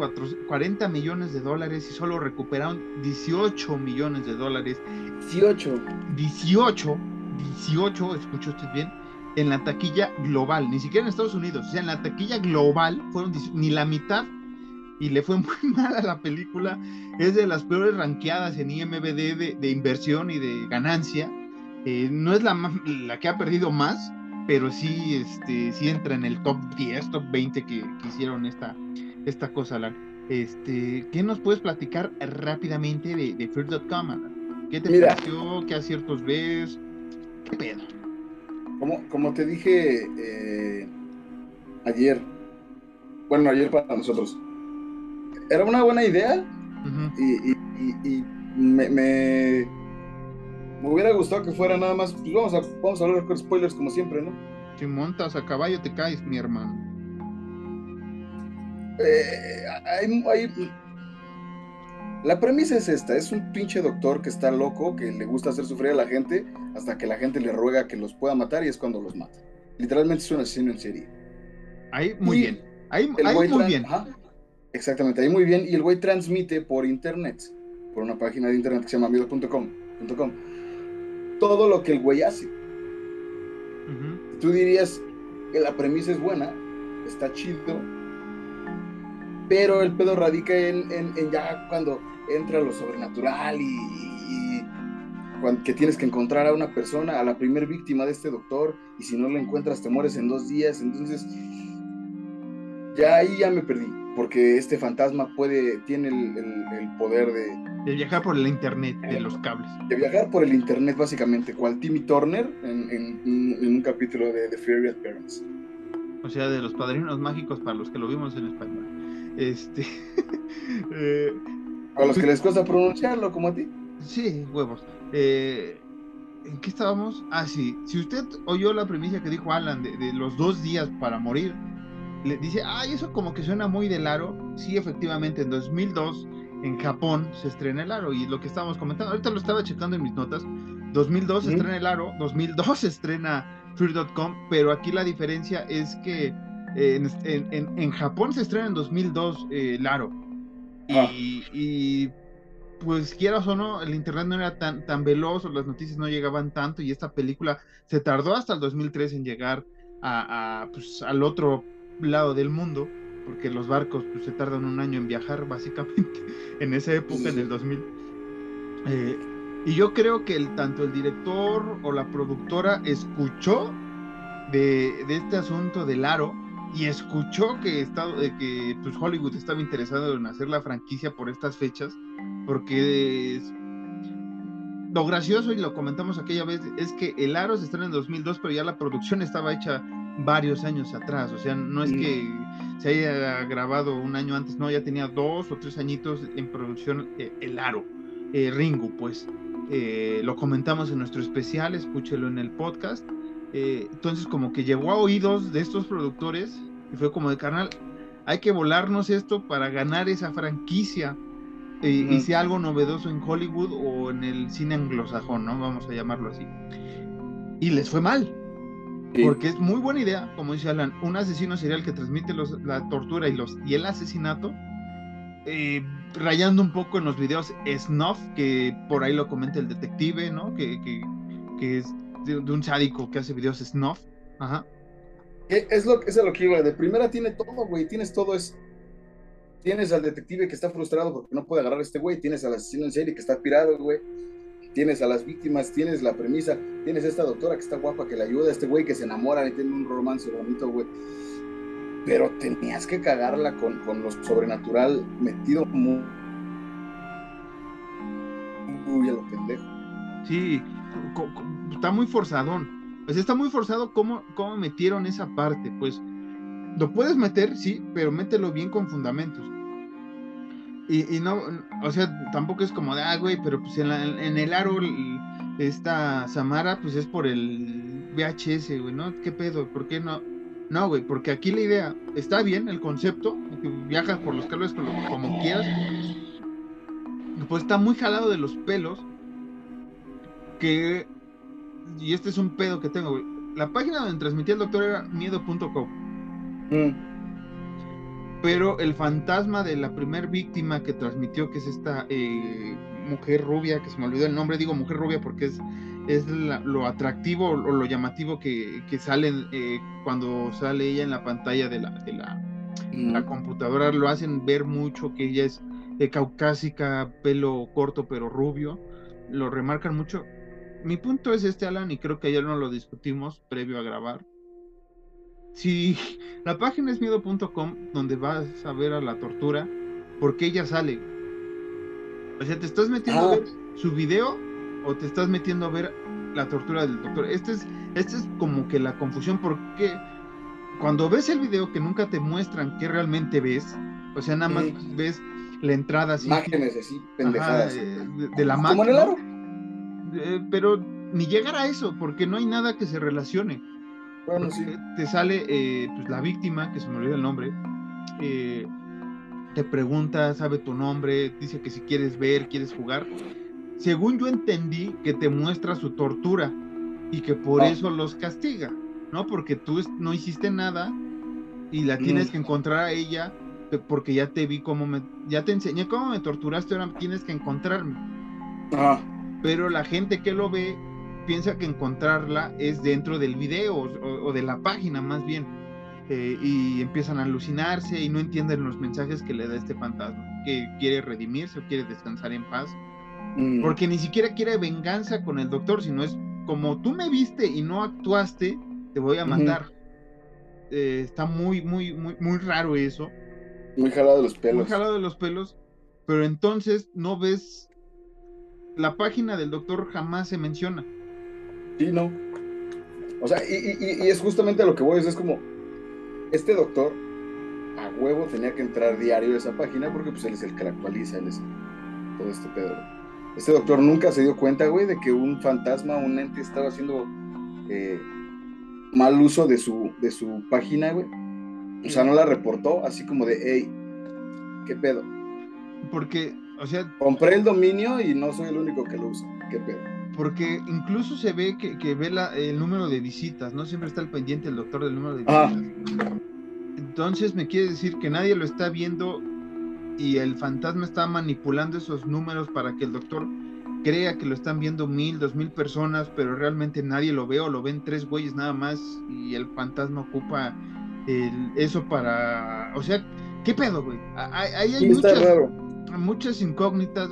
40 millones de dólares y solo recuperaron 18 millones de dólares. 18. 18, 18, escucho usted bien, en la taquilla global, ni siquiera en Estados Unidos, o sea, en la taquilla global fueron ni la mitad y le fue muy mal a la película. Es de las peores ranqueadas en IMBD de, de inversión y de ganancia. Eh, no es la, la que ha perdido más, pero sí, este, sí entra en el top 10, top 20 que, hicieron esta, esta cosa, Alan. Este, ¿Qué nos puedes platicar rápidamente de, de Fear.com, ¿Qué te pareció? ¿Qué aciertos ves? ¿Qué pedo? Como, como te dije eh, ayer, bueno, ayer para nosotros, era una buena idea y, me me hubiera gustado que fuera nada más. Pues vamos a, vamos a hablar con spoilers como siempre, ¿no? Si montas a caballo te caes, mi hermano. Eh, hay, La premisa es esta: es un pinche doctor que está loco, que le gusta hacer sufrir a la gente, hasta que la gente le ruega que los pueda matar y es cuando los mata. Literalmente es un asesino en serie. Ahí, muy bien. Ahí, muy bien. exactamente, ahí muy bien. Y el güey transmite por internet, por una página de internet que se llama miedo.com todo lo que el güey hace. Tú dirías que la premisa es buena, está chido, pero el pedo radica en, ya cuando entra lo sobrenatural y, que tienes que encontrar a una persona, a la primer víctima de este doctor, y si no la encuentras te mueres en dos días, entonces ya ahí ya me perdí, porque este fantasma puede, tiene el, poder de... De viajar por el internet, de los cables. De viajar por el internet, básicamente, cual Timmy Turner en, un capítulo de The Fairy Parents. O sea, de los padrinos mágicos para los que lo vimos en español. Este... eh, a los que les cuesta pronunciarlo, como a ti. Sí, huevos. Eh, ¿En qué estábamos? Ah, sí. Si usted oyó la premisa que dijo Alan de, de los dos días para morir, le dice, ay, eso como que suena muy del aro. Sí, efectivamente, en 2002 en Japón se estrena el aro y lo que estábamos comentando, ahorita lo estaba checando en mis notas, 2002 se estrena el aro, 2002 se estrena Free.com, pero aquí la diferencia es que eh, en, Japón se estrena en 2002 eh, el aro ah. y, pues quieras o no, el internet no era tan, tan veloz o las noticias no llegaban tanto y esta película se tardó hasta el 2003 en llegar a, pues, al otro lado del mundo, porque los barcos pues, se tardan un año en viajar, básicamente, en esa época, en el 2000. Eh, y yo creo que el, tanto el director o la productora escuchó de, este asunto del aro y escuchó que, que pues, Hollywood estaba interesado en hacer la franquicia por estas fechas, porque lo gracioso, y lo comentamos aquella vez, es que el aro se estrena en 2002, pero ya la producción estaba hecha varios años atrás, o sea, no es que se haya grabado un año antes, no, ya tenía dos o tres añitos en producción eh, El Aro, eh, Ringo, pues eh, lo comentamos en nuestro especial, escúchelo en el podcast, entonces como que llegó a oídos de estos productores y fue como de canal, hay que volarnos esto para ganar esa franquicia y sea algo novedoso en Hollywood o en el cine anglosajón, ¿no? Vamos a llamarlo así. Y les fue mal, porque es muy buena idea, como dice Alan, un asesino serial que transmite la tortura y, los, y el asesinato, eh, rayando un poco en los videos snuff, que por ahí lo comenta el detective, ¿no? Que, es de, un sádico que hace videos snuff. Ajá. Es lo, es lo que iba, de primera tiene todo, güey, tienes todo es... Tienes al detective que está frustrado porque no puede agarrar a este güey, tienes al asesino en serie que está pirado, güey tienes a las víctimas, tienes la premisa, tienes a esta doctora que está guapa, que le ayuda, a este güey que se enamora y tiene un romance bonito, güey. Pero tenías que cagarla con, con lo sobrenatural metido muy, muy a lo pendejo. Sí, está muy forzadón. Pues está muy forzado cómo, cómo metieron esa parte. Pues lo puedes meter, sí, pero mételo bien con fundamentos. Y, no, o sea, tampoco es como de, ah, güey, pero pues en, el aro, esta Samara, pues es por el VHS, güey, ¿no? ¿Qué pedo? ¿Por qué no? No, güey, porque aquí la idea está bien, el concepto, que viajas por los cables como, quieras, pues está muy jalado de los pelos, que, y este es un pedo que tengo, güey, la página donde transmitía el doctor era miedo.com. Mm pero el fantasma de la primer víctima que transmitió, que es esta eh, mujer rubia, que se me olvidó el nombre, digo mujer rubia porque es, es lo atractivo o lo llamativo que, que sale eh, cuando sale ella en la pantalla de la, de la, la computadora, lo hacen ver mucho que ella es eh, caucásica, pelo corto pero rubio, lo remarcan mucho. Mi punto es este, Alan, y creo que ayer no lo discutimos previo a grabar si la página es miedo.com, donde vas a ver a la tortura, porque ella sale. O sea, te estás metiendo a ver su video o te estás metiendo a ver la tortura del doctor. Este es, este es como que la confusión, porque cuando ves el video que nunca te muestran qué realmente ves, o sea, nada más ves la entrada así. Imágenes así, pendejadas. de, la máquina. Eh, pero ni llegar a eso, porque no hay nada que se relacione. Te sale eh, pues, la víctima, que se me olvida el nombre, eh, te pregunta, sabe tu nombre, dice que si quieres ver, quieres jugar. Según yo entendí, que te muestra su tortura y que por ah. eso los castiga, ¿no? Porque tú no hiciste nada y la tienes mm. que encontrar a ella porque ya te vi cómo me, ya te enseñé cómo me torturaste, ahora tienes que encontrarme. Ah. Pero la gente que lo ve piensa que encontrarla es dentro del video o, de la página más bien. Eh, y empiezan a alucinarse y no entienden los mensajes que le da este fantasma, que quiere redimirse o quiere descansar en paz. Mm. Porque ni siquiera quiere venganza con el doctor, sino es como tú me viste y no actuaste, te voy a matar. eh, está muy, muy, muy, muy raro eso. Muy jalado de los pelos. Muy jalado de los pelos, pero entonces no ves la página del doctor jamás se menciona. Sí, no. O sea, y, es justamente lo que voy, es como, este doctor a huevo tenía que entrar diario a esa página porque pues él es el que la actualiza, él es todo este pedo. Este doctor nunca se dio cuenta, güey, de que un fantasma, un ente estaba haciendo eh, mal uso de su, de su página, güey. O sea, no la reportó, así como de, hey, ¿qué pedo? Porque, o sea... Compré el dominio y no soy el único que lo usa, ¿qué pedo? Porque incluso se ve que, que ve la, el número de visitas, ¿no? Siempre está al pendiente el doctor del número de visitas. Entonces me quiere decir que nadie lo está viendo y el fantasma está manipulando esos números para que el doctor crea que lo están viendo mil, dos mil personas, pero realmente nadie lo ve o lo ven tres güeyes nada más y el fantasma ocupa eso para... O sea, ¿qué pedo, güey? Ahí hay muchas, muchas incógnitas,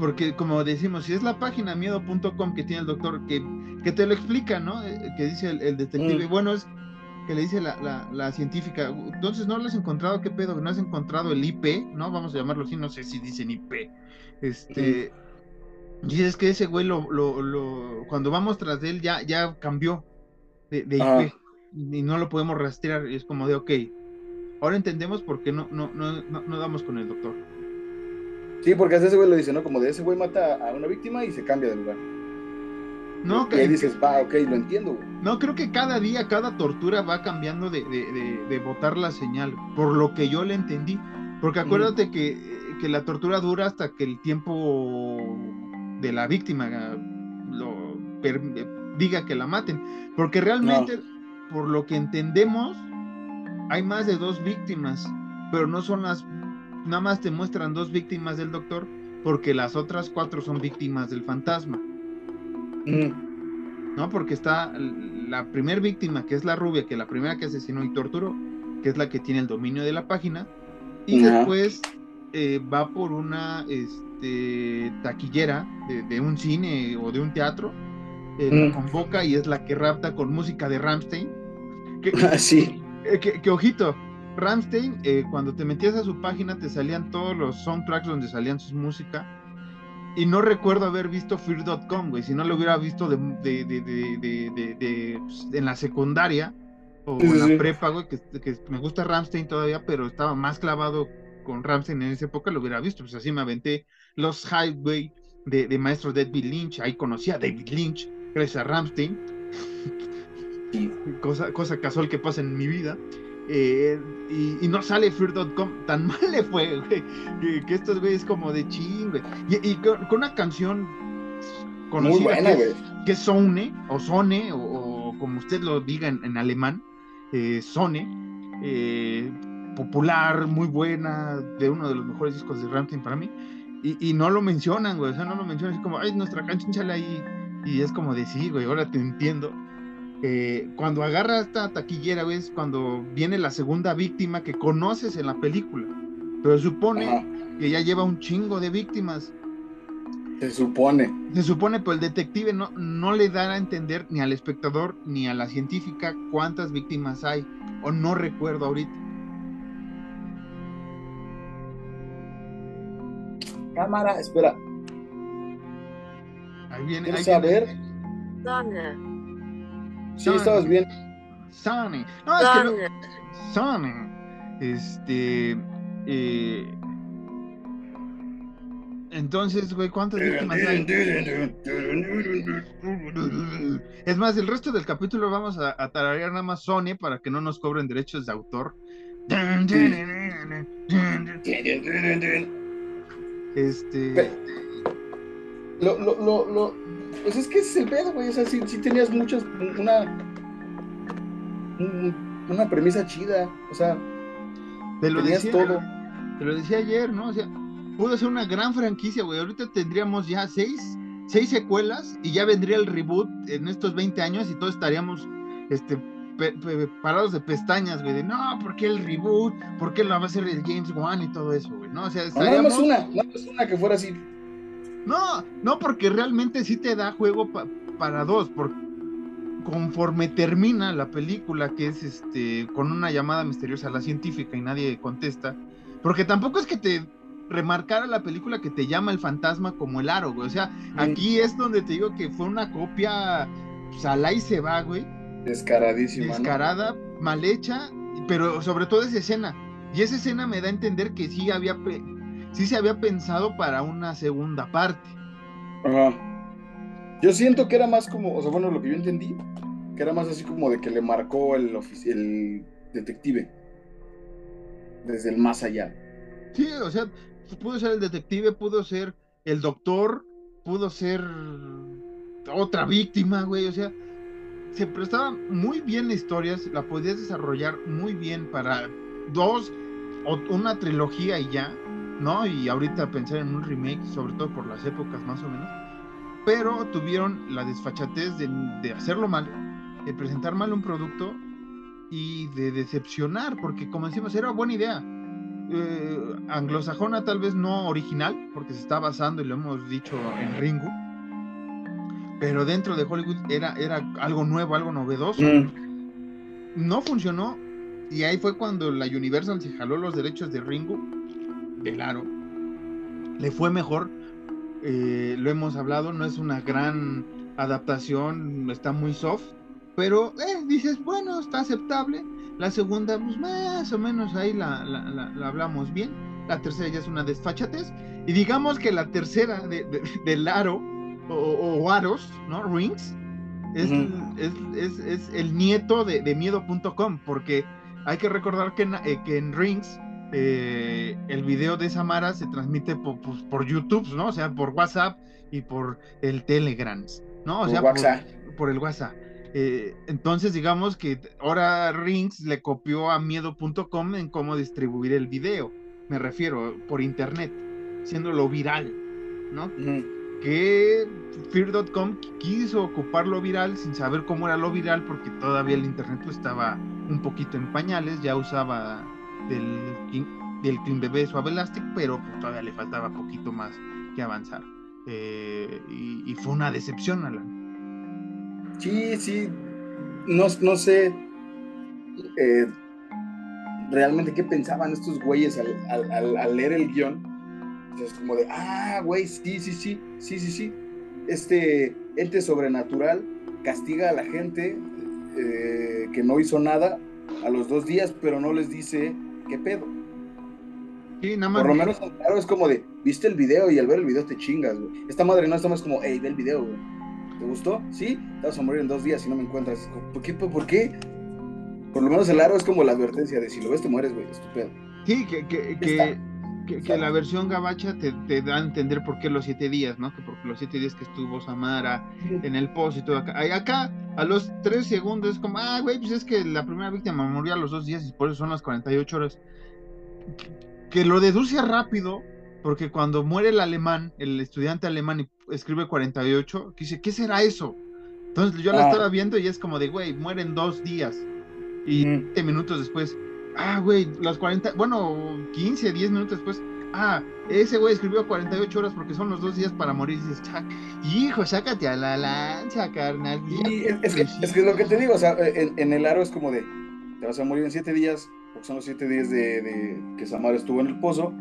porque como decimos, si es la página miedo.com que tiene el doctor que, que te lo explica, ¿no? Eh, que dice el, detective, mm. bueno, es que le dice la, la, científica, entonces no lo has encontrado, ¿qué pedo? ¿No has encontrado el IP? ¿No? Vamos a llamarlo así, no sé si dicen IP. Este... Y es que ese güey lo, lo, cuando vamos tras de él ya, ya cambió de, de IP y no lo podemos rastrear. Y es como de, ok, ahora entendemos por qué no, no, no, no, damos con el doctor. Sí, porque ese güey lo dice, ¿no? Como de ese güey mata a una víctima y se cambia de lugar. No, que, dices, va, ok, lo entiendo. No, creo que cada día, cada tortura va cambiando de, de, botar la señal, por lo que yo le entendí. Porque acuérdate que, que, la tortura dura hasta que el tiempo de la víctima lo diga que la maten. Porque realmente, por lo que entendemos, hay más de dos víctimas, pero no son las, nada más te muestran dos víctimas del doctor, porque las otras cuatro son víctimas del fantasma. Mm. ¿No? Porque está la primera víctima, que es la rubia, que es la primera que asesinó y torturó, que es la que tiene el dominio de la página, y después eh, va por una este, taquillera de, un cine o de un teatro, eh, mm. convoca y es la que rapta con música de Ramstein. Que, ah, sí. Eh, que, ojito, Ramstein, cuando te metías a su página te salían todos los soundtracks donde salían sus música y no recuerdo haber visto Fear.com, güey. Si no lo hubiera visto de, de, de, pues, en la secundaria o en la prepa, güey, que, me gusta Ramstein todavía, pero estaba más clavado con Ramstein en esa época, lo hubiera visto. Pues así me aventé los Highway de, de maestro David Lynch. Ahí conocí a David Lynch, gracias a Ramstein. cosa, cosa casual que pasa en mi vida. Eh, y, no sale Fear.com, tan mal le fue, que, estos güeyes como de ching, Y, con, una canción conocida que, es, Sone, o Sone, o, como usted lo diga en, alemán, eh, Sone, eh, popular, muy buena, de uno de los mejores discos de Rammstein para mí, y, no lo mencionan, güey, o sea, no lo mencionan, es como, ay, nuestra canción sale ahí, y es como de sí, güey, ahora te entiendo eh, cuando agarra esta taquillera, ves, cuando viene la segunda víctima que conoces en la película, pero supone que ya lleva un chingo de víctimas. Se supone. Se supone, pero el detective no, no le da a entender ni al espectador ni a la científica cuántas víctimas hay, o no recuerdo ahorita. Cámara, espera. Ahí viene. ¿Quieres saber? Sí, estabas bien. Sony. No, es que Sony. Este. Eh, entonces, güey, ¿cuántas víctimas hay? Es más, el resto del capítulo vamos a, a tararear nada más Sony para que no nos cobren derechos de autor. Este. Lo, lo, lo, lo, pues es que es el pedo, güey. O sea, sí, tenías muchas. Una. Una premisa chida. O sea. Te lo decía, todo. Te lo decía ayer, ¿no? O sea, pudo ser una gran franquicia, güey. Ahorita tendríamos ya seis, seis secuelas y ya vendría el reboot en estos 20 años y todos estaríamos este, parados de pestañas, güey, de no, ¿por qué el reboot? ¿Por qué lo va a hacer el James Wan y todo eso, güey? No, o sea, estaríamos... no, una, no es una que fuera así no, no, porque realmente sí te da juego para dos. conforme termina la película, que es este con una llamada misteriosa a la científica y nadie contesta, porque tampoco es que te remarcara la película que te llama el fantasma como el aro, güey. O sea, aquí es donde te digo que fue una copia, pues ala y se va, güey. Descaradísima. Descarada, mal hecha, pero sobre todo esa escena. Y esa escena me da a entender que sí había sí se había pensado para una segunda parte. Ajá. Yo siento que era más como, o sea, bueno, lo que yo entendí, que era más así como de que le marcó el, el detective desde el más allá. Sí, o sea, pudo ser el detective, pudo ser el doctor, pudo ser otra víctima, güey, o sea, se prestaba muy bien la historia, la podías desarrollar muy bien para dos o una trilogía y ya, ¿no? Y ahorita pensar en un remake, sobre todo por las épocas más o menos, pero tuvieron la desfachatez de, de hacerlo mal, de presentar mal un producto y de decepcionar, porque como decimos, era buena idea, eh, anglosajona, tal vez no original, porque se está basando, y lo hemos dicho, en Ringu. Pero dentro de Hollywood era, era algo nuevo, algo novedoso. Mm. No funcionó. Y ahí fue cuando la Universal se jaló los derechos de Ringu, del aro. Le fue mejor. Eh, lo hemos hablado, no es una gran adaptación, está muy soft. Pero eh, dices, bueno, está aceptable la segunda, pues más o menos ahí la, hablamos bien. La tercera ya es una desfachatez. Y digamos que la tercera de, del aro o, aros, ¿no? Rings, es, es, el nieto de, miedo.com, porque hay que recordar que en, eh, que en Rings eh, el video de Samara se transmite por, pues, por, YouTube, ¿no? O sea, por WhatsApp y por el Telegram, ¿no? O sea, por el WhatsApp. Eh, entonces, digamos que ahora Rings le copió a miedo.com en cómo distribuir el video. Me refiero por internet, siéndolo viral, ¿no? Que Fear.com quiso ocupar lo viral sin saber cómo era lo viral, porque todavía el internet pues, estaba un poquito en pañales, ya usaba del, del Clean Bebé Suave Elastic, pero pues, todavía le faltaba poquito más que avanzar. Eh, y, fue una decepción, Alan. Sí, sí, no, no sé eh, realmente qué pensaban estos güeyes al, leer el guion. Es como de, ah, güey, sí, sí, sí, sí, sí, sí. Este ente sobrenatural castiga a la gente eh, que no hizo nada a los dos días, pero no les dice qué pedo. Sí, nada más. Por lo menos claro, es como de, viste el video y al ver el video te chingas, güey. Esta madre no, estamos como, hey, ve el video, güey ¿Te gustó? Sí, te vas a morir en dos días si no me encuentras. ¿Por qué? ¿Por qué? Por lo menos el aro es como la advertencia de si lo ves te mueres, güey, estupendo. Sí, que, que, que, que, la versión gabacha te, te, da a entender por qué los siete días, ¿no? Que porque los siete días que estuvo Samara en el post y todo acá. Acá, a los tres segundos, es como, ah, güey, pues es que la primera víctima murió a los dos días y por eso son las 48 horas. Que, lo deduce rápido, porque cuando muere el alemán, el estudiante alemán, y escribe 48, que dice, ¿qué será eso? Entonces yo la ah. estaba viendo y es como de, güey, mueren dos días. Y 20 minutos después, ah, güey, los 40, bueno, 15, 10 minutos después, ah, ese güey escribió 48 horas porque son los dos días para morir. Y dices, hijo, sácate a la lancha, carnal. es, que, es, que, lo que te digo, o sea, en, el aro es como de, te vas a morir en 7 días, porque son los 7 días de, de que Samara estuvo en el pozo.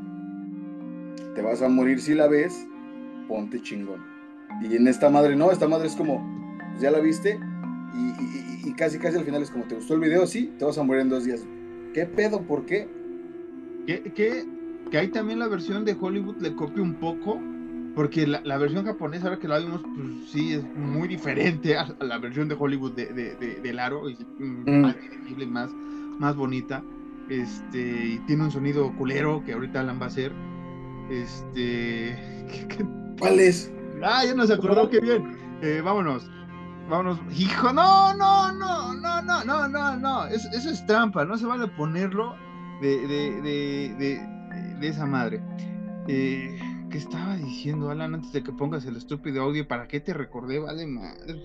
Te vas a morir si la ves, ponte chingón. Y en esta madre no, esta madre es como, pues, ya la viste y, casi casi al final es como, ¿te gustó el video? Sí, te vas a morir en dos días. ¿Qué pedo? ¿Por qué? Que, que, que hay también la versión de Hollywood le copia un poco, porque la, versión japonesa, ahora que la vimos, pues sí, es muy diferente a, la versión de Hollywood de, de, de, Laro, y, mm. más, más, más bonita. Este, y tiene un sonido culero que ahorita Alan va a hacer. Este, ¿Cuál es? Ah, ya nos acordó, qué bien. Eh, vámonos. Vámonos. Hijo, no, no, no, no, no, no, no, no. eso es trampa, no se vale ponerlo de, de, de, de esa madre. Eh, ¿Qué estaba diciendo, Alan, antes de que pongas el estúpido audio? ¿Para qué te recordé? Vale, madre.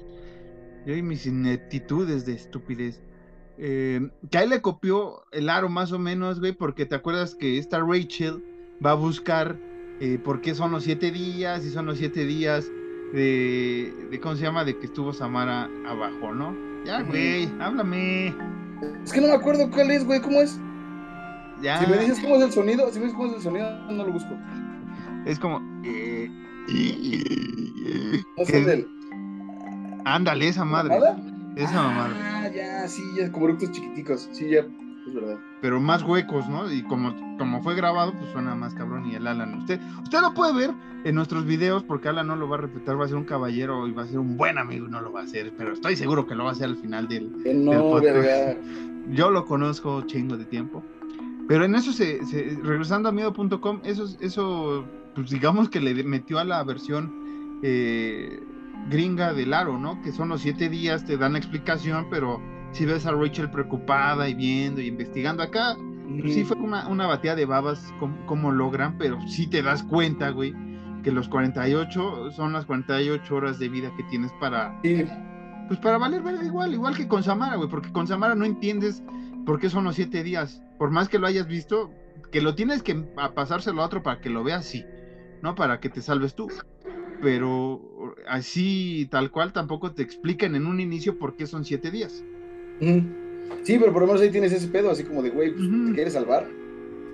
Yo y mis ineptitudes de estupidez. Eh, que ahí le copió el aro más o menos, güey, porque te acuerdas que esta Rachel va a buscar eh, por qué son los siete días, y son los siete días de, de, ¿cómo se llama? De que estuvo Samara abajo, ¿no? Ya, güey, háblame. Es que no me acuerdo cuál es, güey, ¿cómo es? Ya. Si me dices cómo es el sonido, si me dices cómo es el sonido, no lo busco. Es como. Eh, no sé del. Ándale, esa madre. Esa mamada. Ah, ya, sí, ya, como eructos chiquiticos. Sí, ya, es verdad. Pero más huecos, ¿no? Y como, como fue grabado, pues suena más cabrón. Y el Alan, usted, usted lo puede ver en nuestros videos, porque Alan no lo va a respetar, va a ser un caballero y va a ser un buen amigo y no lo va a hacer. Pero estoy seguro que lo va a hacer al final del, no, del Yo lo conozco chingo de tiempo. Pero en eso, se, regresando a miedo.com, eso, eso, pues digamos que le metió a la versión eh, gringa del aro, ¿no? Que son los siete días, te dan la explicación, pero si ves a Rachel preocupada y viendo y investigando acá, pues sí fue una, una batida de babas como, logran, pero sí te das cuenta, güey, que los 48 son las 48 horas de vida que tienes para... Pues para valer verde igual, igual que con Samara, güey, porque con Samara no entiendes por qué son los siete días. Por más que lo hayas visto, que lo tienes que pasárselo a otro para que lo veas, sí, ¿no? Para que te salves tú pero así tal cual tampoco te explican en un inicio por qué son siete días. Sí, pero por lo menos ahí tienes ese pedo, así como de, güey, pues, ¿te quieres salvar?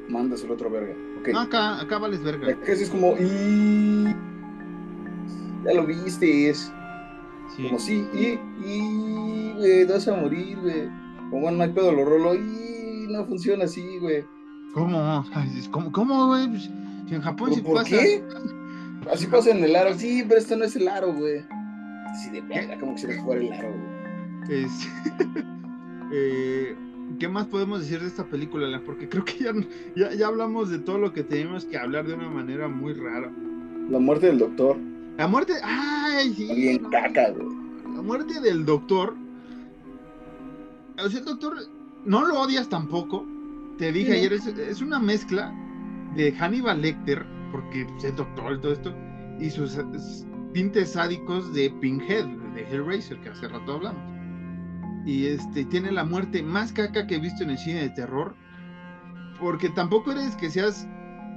Mandas el otro verga. No, acá, acá vales verga. Acá es como, y... Ya lo viste, es... Sí. Como, sí, y, y, güey, vas a morir, güey. Como, bueno, no hay pedo, lo rolo, y no funciona así, güey. ¿Cómo? ¿Cómo, cómo, güey? Pues, si en Japón sí ¿Por pasa... qué? Así pasa en el aro. Sí, pero esto no es el aro, güey. Así de verga, como quisiera jugar el aro, güey. Es... eh, ¿Qué más podemos decir de esta película? Porque creo que ya, ya, hablamos de todo lo que tenemos que hablar de una manera muy rara. La muerte del doctor. La muerte. ¡Ay! Sí, Bien caca, güey. La muerte del doctor. O sea, el doctor, no lo odias tampoco. Te dije ayer, es, es una mezcla de Hannibal Lecter porque es doctor y todo esto, y sus tintes sádicos de Pinhead, de Hellraiser, que hace rato hablamos. Y este tiene la muerte más caca que he visto en el cine de terror, porque tampoco eres que seas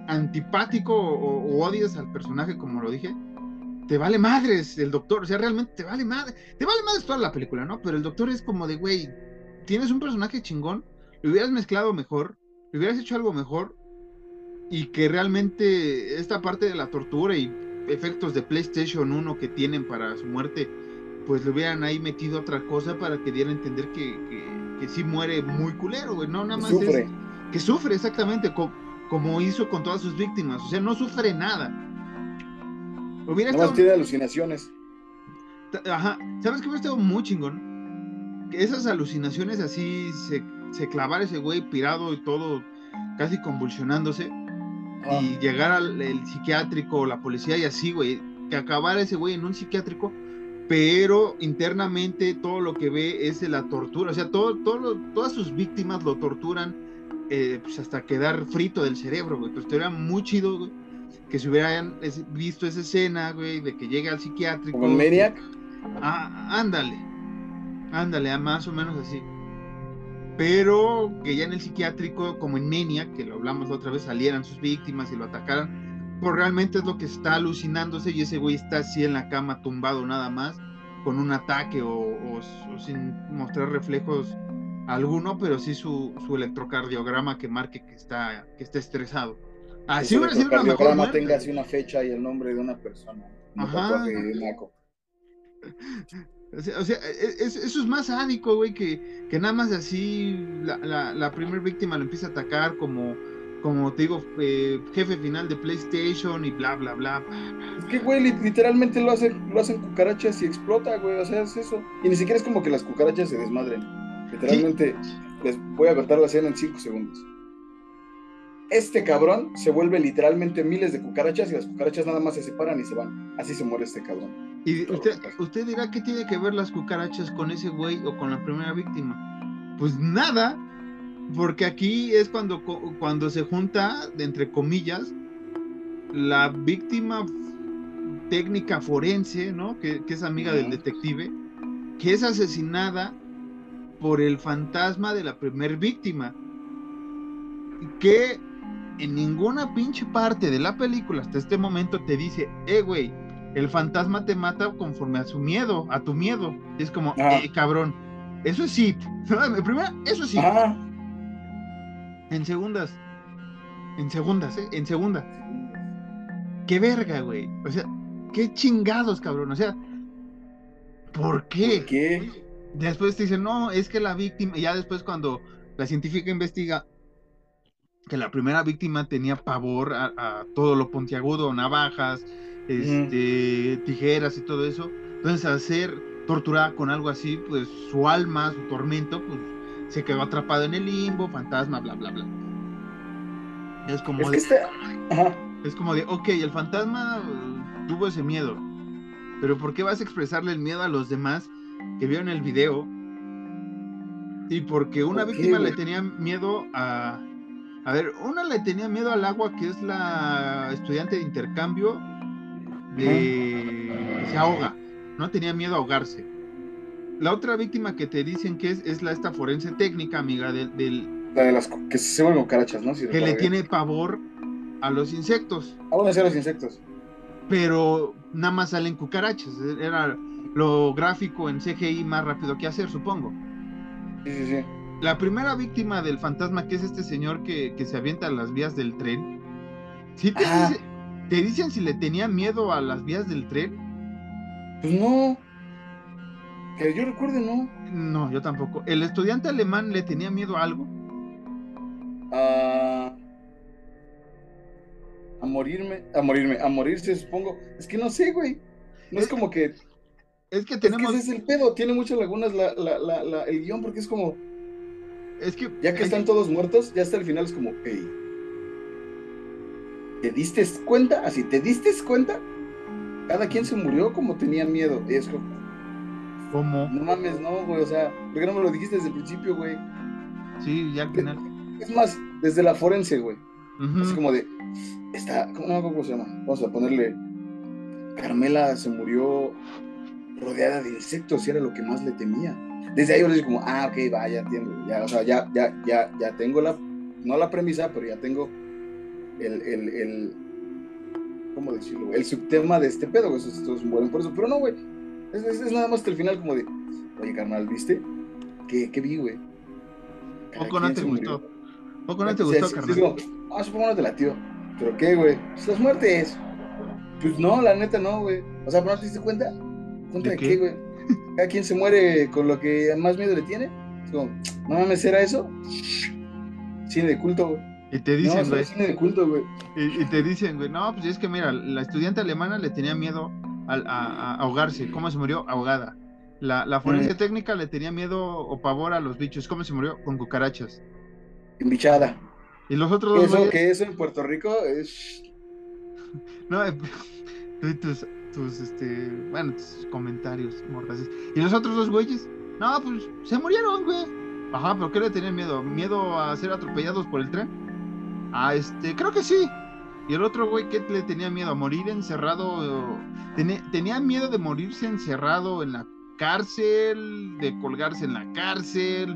antipático o, odias al personaje, como lo dije. Te vale madres el doctor, o sea, realmente te vale madre, te vale madres toda la película, ¿no? Pero el doctor es como de, güey, tienes un personaje chingón, lo hubieras mezclado mejor, lo hubieras hecho algo mejor, y que realmente esta parte de la tortura y efectos de PlayStation 1 que tienen para su muerte, pues le hubieran ahí metido otra cosa para que diera a entender que, que, sí muere muy culero, güey, no nada más sufre. que sufre exactamente como hizo con todas sus víctimas, o sea, no sufre nada. Hubiera estado... tiene alucinaciones. Ajá, ¿sabes qué hubiera estado muy chingón? Que esas alucinaciones así se, se clavara ese güey pirado y todo casi convulsionándose Ah. y llegar al psiquiátrico o la policía y así, güey, que acabara ese güey en un psiquiátrico, pero internamente todo lo que ve es la tortura, o sea, todo, todo todas sus víctimas lo torturan eh, pues hasta quedar frito del cerebro, güey, pues era muy chido, güey, que se hubieran visto esa escena, güey, de que llegue al psiquiátrico. Como Maniac. Ah, ándale, ándale, más o menos así pero que ya en el psiquiátrico, como en Menia, que lo hablamos otra vez, salieran sus víctimas y lo atacaran, realmente es lo que está alucinándose y ese güey está así en la cama tumbado nada más, con un ataque o, sin mostrar reflejos alguno, pero sí su, su, electrocardiograma que marque que está, que está estresado. Así hubiera sido una mejor tenga así una fecha y el nombre de una persona. Ajá. O sea, e, e, eso es más sádico, güey, que, que nada más así la, la, primera víctima lo empieza a atacar como, como te digo, eh, jefe final de PlayStation y bla, bla, bla. Es que, güey, literalmente lo hacen, lo hacen cucarachas y explota, güey, o sea, es eso. Y ni siquiera es como que las cucarachas se desmadren. Literalmente, les voy a cortar la escena en 5 segundos. Este cabrón se vuelve literalmente miles de cucarachas y las cucarachas nada más se separan y se van. Así se muere este cabrón. Y usted, usted dirá que tiene que ver las cucarachas con ese güey o con la primera víctima. Pues nada, porque aquí es cuando, cuando se junta, entre comillas, la víctima técnica forense, ¿no? Que, es amiga del detective, que es asesinada por el fantasma de la primer víctima. Que en ninguna pinche parte de la película hasta este momento te dice, eh, güey, el fantasma te mata conforme a su miedo, a tu miedo. Y es como, eh, cabrón, eso es it. En primera, eso es it. En segundas. En segundas, ¿eh? En segundas. Qué verga, güey. O sea, qué chingados, cabrón. O sea, ¿por qué? ¿Por qué? Después te dicen, no, es que la víctima, ya después cuando la científica investiga que la primera víctima tenía pavor a, a todo lo puntiagudo, navajas, este, tijeras y todo eso. Entonces, al ser torturada con algo así, pues su alma, su tormento, pues se quedó atrapado en el limbo, fantasma, bla, bla, bla. Es como Es de, está. Ajá. es como de, ok, el fantasma eh, tuvo ese miedo, pero ¿por qué vas a expresarle el miedo a los demás que vieron el video? Y porque una ¿Por qué, víctima le tenía miedo a... A ver, una le tenía miedo al agua, que es la estudiante de intercambio de... que se ahoga, no tenía miedo a ahogarse. La otra víctima que te dicen que es, es la esta forense técnica, amiga, del, del- La de las que se vuelven cucarachas, ¿no? Si que le bien. tiene pavor a los insectos. Ah, a los insectos. pero nada más salen cucarachas. Era lo gráfico en CGI más rápido que hacer, supongo. Sí, sí, sí. La primera víctima del fantasma, que es este señor que, que se avienta a las vías del tren, ¿sí te, Ah. dice- te dicen si le tenía miedo a las vías del tren? Pues no. Que yo recuerde, no. No, yo tampoco. ¿El estudiante alemán le tenía miedo a algo? A. A morirme. A morirme. A morirse, supongo. Es que no sé, güey. No es como que. Es que Es tenemos... que ese es el pedo. Tiene muchas lagunas la, la, la, la- el guion porque es como. Es que... Ya que hay- están todos muertos, ya hasta el final es como, hey. ¿Te diste cuenta? Así, ¿te diste cuenta? Cada quien se murió como tenían miedo. Y es como, ¿Cómo? no mames, no, güey. O sea, ¿por qué no me lo dijiste desde el principio, güey? Sí, ya al final. Es más, desde la forense, güey. Ujú. Así como de, está, ¿cómo, se llama? Vamos a ponerle, Carmela se murió rodeada de insectos y era lo que más le temía. Desde ahí yo le digo como, ah, ok, va, ya entiendo, ya, o sea, ya, ya, ya, ya tengo la, no la premisa, pero ya tengo el, el, el ¿cómo decirlo? El subtema de este pedo, güey, estos mueren por eso, pero no, güey, es, es- es nada más hasta el final como de, oye, carnal, ¿viste? ¿Qué, qué vi, güey? Poco no te gustó. ¿Poco no te gustó, sí, carnal? como, ah, supongo no te latió. ¿Pero qué, güey? Pues las muertes. Pues no, la neta no, güey. O sea, ¿no te diste cuenta? ¿Cuenta ¿De qué? güey? Cada quien se muere con lo que más miedo le tiene. Es como, no mames, ¿era eso? Cine de culto, güey. Y te dicen, güey. cine de culto, güey. Y, y te dicen, güey, no, pues es que mira, la estudiante alemana le tenía miedo al- a, a ahogarse. ¿Cómo se murió? Ahogada. La, la forense Mm. técnica le tenía miedo o pavor a los bichos. ¿Cómo se murió? Con cucarachas. Embichada. Y los otros dos, Eso, güeyes- que eso en Puerto Rico es. No, eh, tú tus, tus, este, bueno, tus comentarios mordaces. ¿Y los otros dos güeyes? No, pues se murieron, güey. Ajá, ¿pero qué le tenían miedo? ¿Miedo a ser atropellados por el tren? Ah, este, creo que sí. Y el otro güey, ¿qué le tenía miedo? ¿A morir encerrado? Tenía, tenía miedo de morirse encerrado en la cárcel, de colgarse en la cárcel,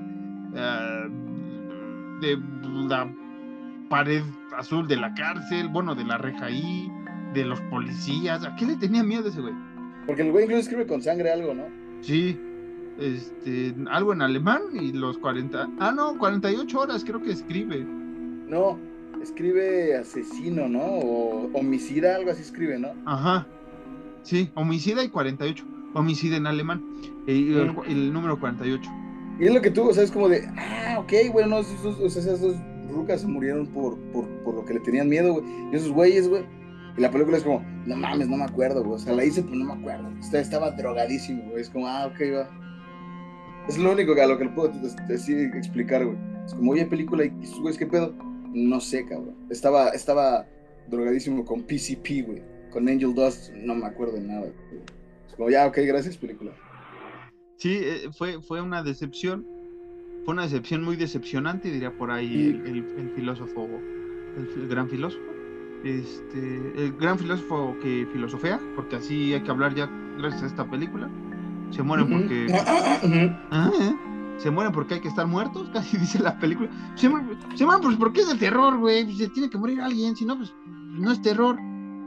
eh, de la pared azul de la cárcel, bueno, de la reja ahí, de los policías. ¿A qué le tenía miedo ese güey? Porque el güey incluso escribe con sangre algo, ¿no? Sí, este, algo en alemán y los 40, ah, no, 48 horas creo que escribe. No, escribe asesino, ¿no? O homicida, algo así escribe, ¿no? Ajá, sí, homicida y 48, homicida en alemán, y el, el número 48. Y es lo que tú, o sea, es como de, ah, ok, güey, no, esos, o sea, esas dos rucas se murieron por, por, por lo que le tenían miedo, güey. Y esos güeyes, güey. Y la película es como, no mames, no me acuerdo, güey. O sea, la hice, pero no me acuerdo. Estaba, estaba drogadísimo, güey. Es como, ah, ok, va. Es lo único que a lo que le puedo decir, explicar, güey. Es como, oye, película, ¿y esos güeyes qué pedo? No sé, cabrón. Estaba, estaba drogadísimo con PCP, güey. Con Angel Dust, no me acuerdo de nada, güey. Es como, ya, ok, gracias, película. Sí, eh, fue, fue una decepción, fue una decepción muy decepcionante, diría por ahí el, el- el filósofo, el, gran filósofo, este, el gran filósofo que filosofea, porque así hay que hablar ya gracias a esta película. Se mueren porque Ujú. Ah, ¿eh? Se mueren porque hay que estar muertos, casi dice la película. Se mueren, se mueren pues porque es de terror, güey. Se tiene que morir alguien, si no, pues no es terror.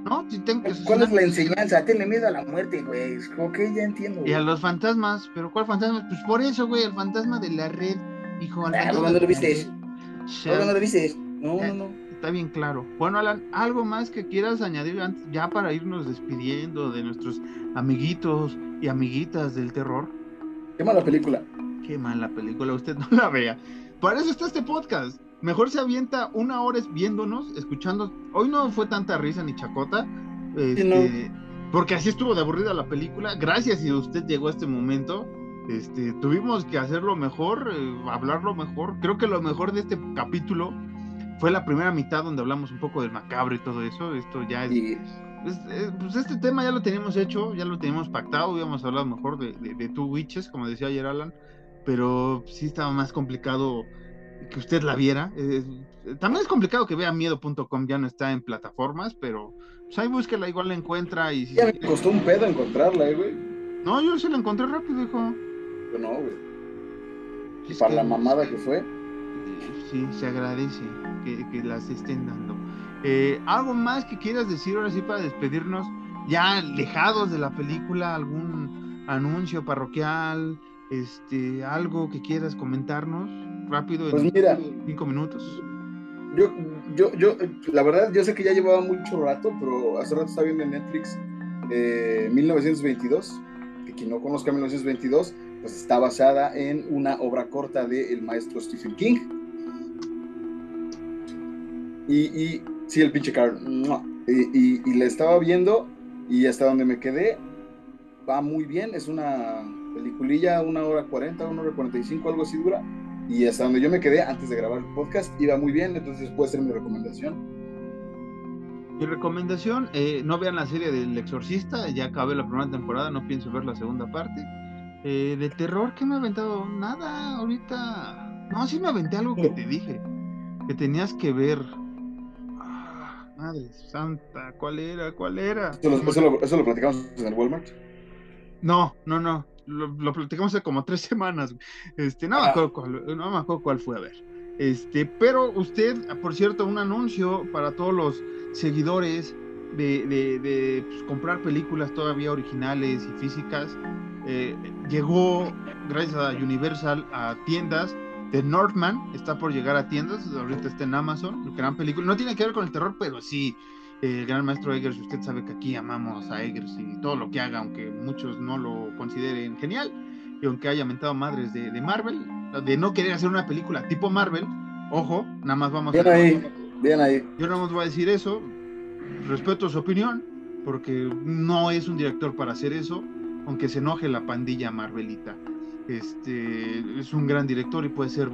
¿no? Si tengo que ¿Cuál es la enseñanza? Tenle miedo a la muerte, güey. Ok, ya entiendo. Y a los fantasmas, pero ¿cuál fantasma? Pues por eso, güey, el fantasma de la red, hijo. Ah, no, lo viste. No, lo viste. No, no, no. Está bien claro. Bueno, Alan, ¿algo más que quieras añadir ya para irnos despidiendo de nuestros amiguitos y amiguitas del terror? Qué mala película. Qué mala película, usted no la vea. Para eso está este podcast. Mejor se avienta una hora viéndonos, escuchando. Hoy no fue tanta risa ni chacota. Este, porque así estuvo de aburrida la película. Gracias si usted llegó a este momento. Este, tuvimos que hacerlo mejor, eh, hablarlo mejor. Creo que lo mejor de este capítulo fue la primera mitad donde hablamos un poco del macabro y todo eso. Esto ya es. Eh, pues este tema ya lo teníamos hecho, ya lo teníamos pactado. Íbamos a hablar mejor de, de, de Two Witches, como decía ayer Alan. Pero sí estaba más complicado que usted la viera. Eh, también es complicado que vea miedo.com, ya no está en plataformas, pero pues ahí búsquela, igual la encuentra y... ya me costó un pedo encontrarla, eh, güey. No, yo sí la encontré rápido, hijo. Yo no, güey. Y para la mamada que fue. Sí, se agradece que, que las estén dando. Eh, ¿Algo más que quieras decir ahora sí para despedirnos? Ya alejados de la película, algún anuncio parroquial, este, algo que quieras comentarnos rápido en pues mira, cinco minutos. Yo, yo, yo, la verdad, yo sé que ya llevaba mucho rato, pero hace rato estaba viendo en Netflix 1922, eh, que quien no conozca 1922, pues está basada en una obra corta del el maestro Stephen King. Y, y sí, el pinche Carl. Y, y, y la estaba viendo y hasta donde me quedé, va muy bien, es una peliculilla, una hora cuarenta, una hora cuarenta y cinco, algo así dura. Y hasta donde yo me quedé antes de grabar el podcast, iba muy bien, entonces puede ser mi recomendación. Mi recomendación, eh, no vean la serie del Exorcista, ya acabé la primera temporada, no pienso ver la segunda parte. Eh, de terror, ¿qué me ha aventado? Nada, ahorita. No, sí me aventé algo que te dije, que tenías que ver. Ah, madre santa, ¿cuál era? ¿Cuál era? ¿Eso lo, eso lo platicamos en el Walmart? No, no, no. Lo, platicamos hace como tres semanas. Este, no, me ah. acuerdo cuál, no me acuerdo cuál fue a ver. Este, pero usted, por cierto, un anuncio para todos los seguidores de, de, pues, comprar películas todavía originales y físicas. Eh, llegó, gracias a Universal, a tiendas. de Northman está por llegar a tiendas, ahorita está en Amazon, gran película. No tiene que ver con el terror, pero sí el gran maestro Eggers, usted sabe que aquí amamos a Eggers y todo lo que haga, aunque muchos no lo consideren genial, y aunque haya mentado madres de, Marvel, de no querer hacer una película tipo Marvel, ojo, nada más vamos bien a... Ahí, bien ahí. Yo no más voy a decir eso, respeto su opinión, porque no es un director para hacer eso, aunque se enoje la pandilla Marvelita. Este, es un gran director y puede ser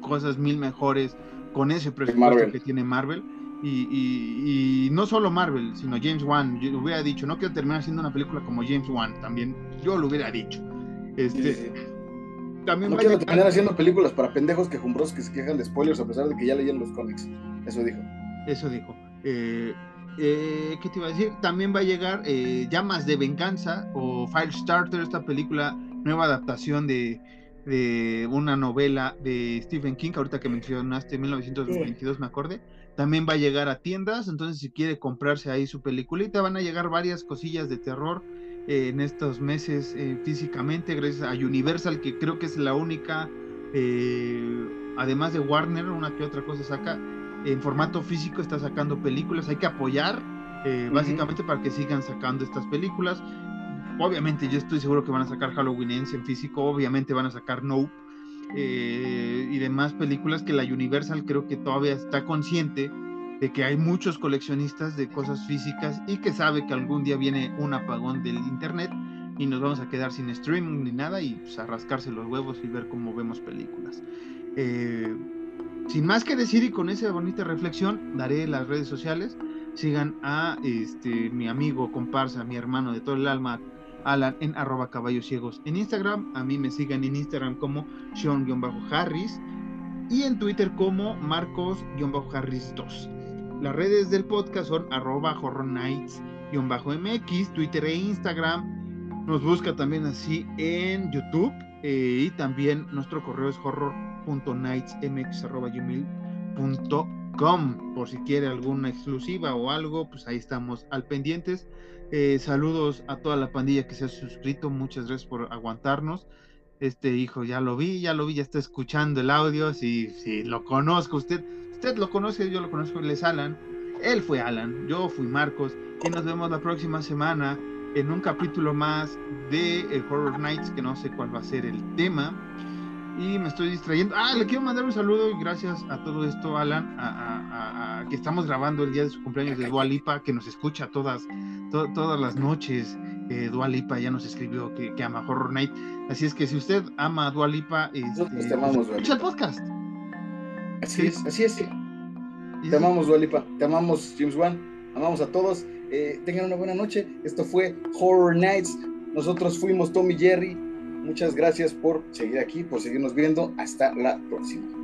cosas mil mejores con ese presupuesto que tiene Marvel y, no solo Marvel, sino James Wan. Yo hubiera dicho, no quiero terminar haciendo una película como James Wan, también yo lo hubiera dicho. Este, También no quiero terminar haciendo películas para pendejos quejumbrosos que se quejan de spoilers a pesar de que ya leían los cómics. Eso dijo. Eso dijo. Eh, eh, ¿Qué te iba a decir? También va a llegar eh, Llamas de Venganza o Firestarter, esta película, nueva adaptación de, de una novela de Stephen King, ahorita que mencionaste, 1922, me acordé también va a llegar a tiendas, entonces si quiere comprarse ahí su peliculita, van a llegar varias cosillas de terror eh, en estos meses eh, físicamente, gracias a Universal, que creo que es la única, eh, además de Warner, una que otra cosa saca, en formato físico está sacando películas, hay que apoyar básicamente para que sigan sacando estas películas. Obviamente yo estoy seguro que van a sacar Halloween en físico, obviamente van a sacar Nope eh, y demás películas que la Universal creo que todavía está consciente de que hay muchos coleccionistas de cosas físicas y que sabe que algún día viene un apagón del internet y nos vamos a quedar sin streaming ni nada y pues, a rascarse los huevos y ver cómo vemos películas. Eh, sin más que decir y con esa bonita reflexión, daré las redes sociales. Sigan a este, mi amigo, comparsa, mi hermano de todo el alma, Alan en arroba caballos ciegos en Instagram. A mí me sigan en Instagram como Sean-Harris y en Twitter como Marcos-Harris2. Las redes del podcast son arroba horror mx Twitter e Instagram. Nos busca también así en YouTube eh, y también nuestro correo es horror.nightsmx.gmail.com patreon.com por si quiere alguna exclusiva o algo, pues ahí estamos al pendientes. Eh, saludos a toda la pandilla que se ha suscrito, muchas gracias por aguantarnos. Este hijo ya lo vi, ya lo vi, ya está escuchando el audio, si, si lo conozco usted, usted lo conoce, yo lo conozco, él es Alan, él fue Alan, yo fui Marcos, y nos vemos la próxima semana en un capítulo más de eh, Horror Nights, que no sé cuál va a ser el tema y me estoy distrayendo. Ah, le quiero mandar un saludo y gracias a todo esto, Alan, a, que estamos grabando el día de su cumpleaños de Dualipa, que nos escucha todas, todas las noches. Eh, Dualipa ya nos escribió que, ama Horror Night. Así es que si usted ama a Dualipa, este, te amamos, escucha el podcast. Así es, así es. Te amamos, Dualipa. Te amamos, James Wan. Amamos a todos. Eh, tengan una buena noche. Esto fue Horror Nights. Nosotros fuimos Tommy Jerry. Muchas gracias por seguir aquí, por seguirnos viendo. Hasta la próxima.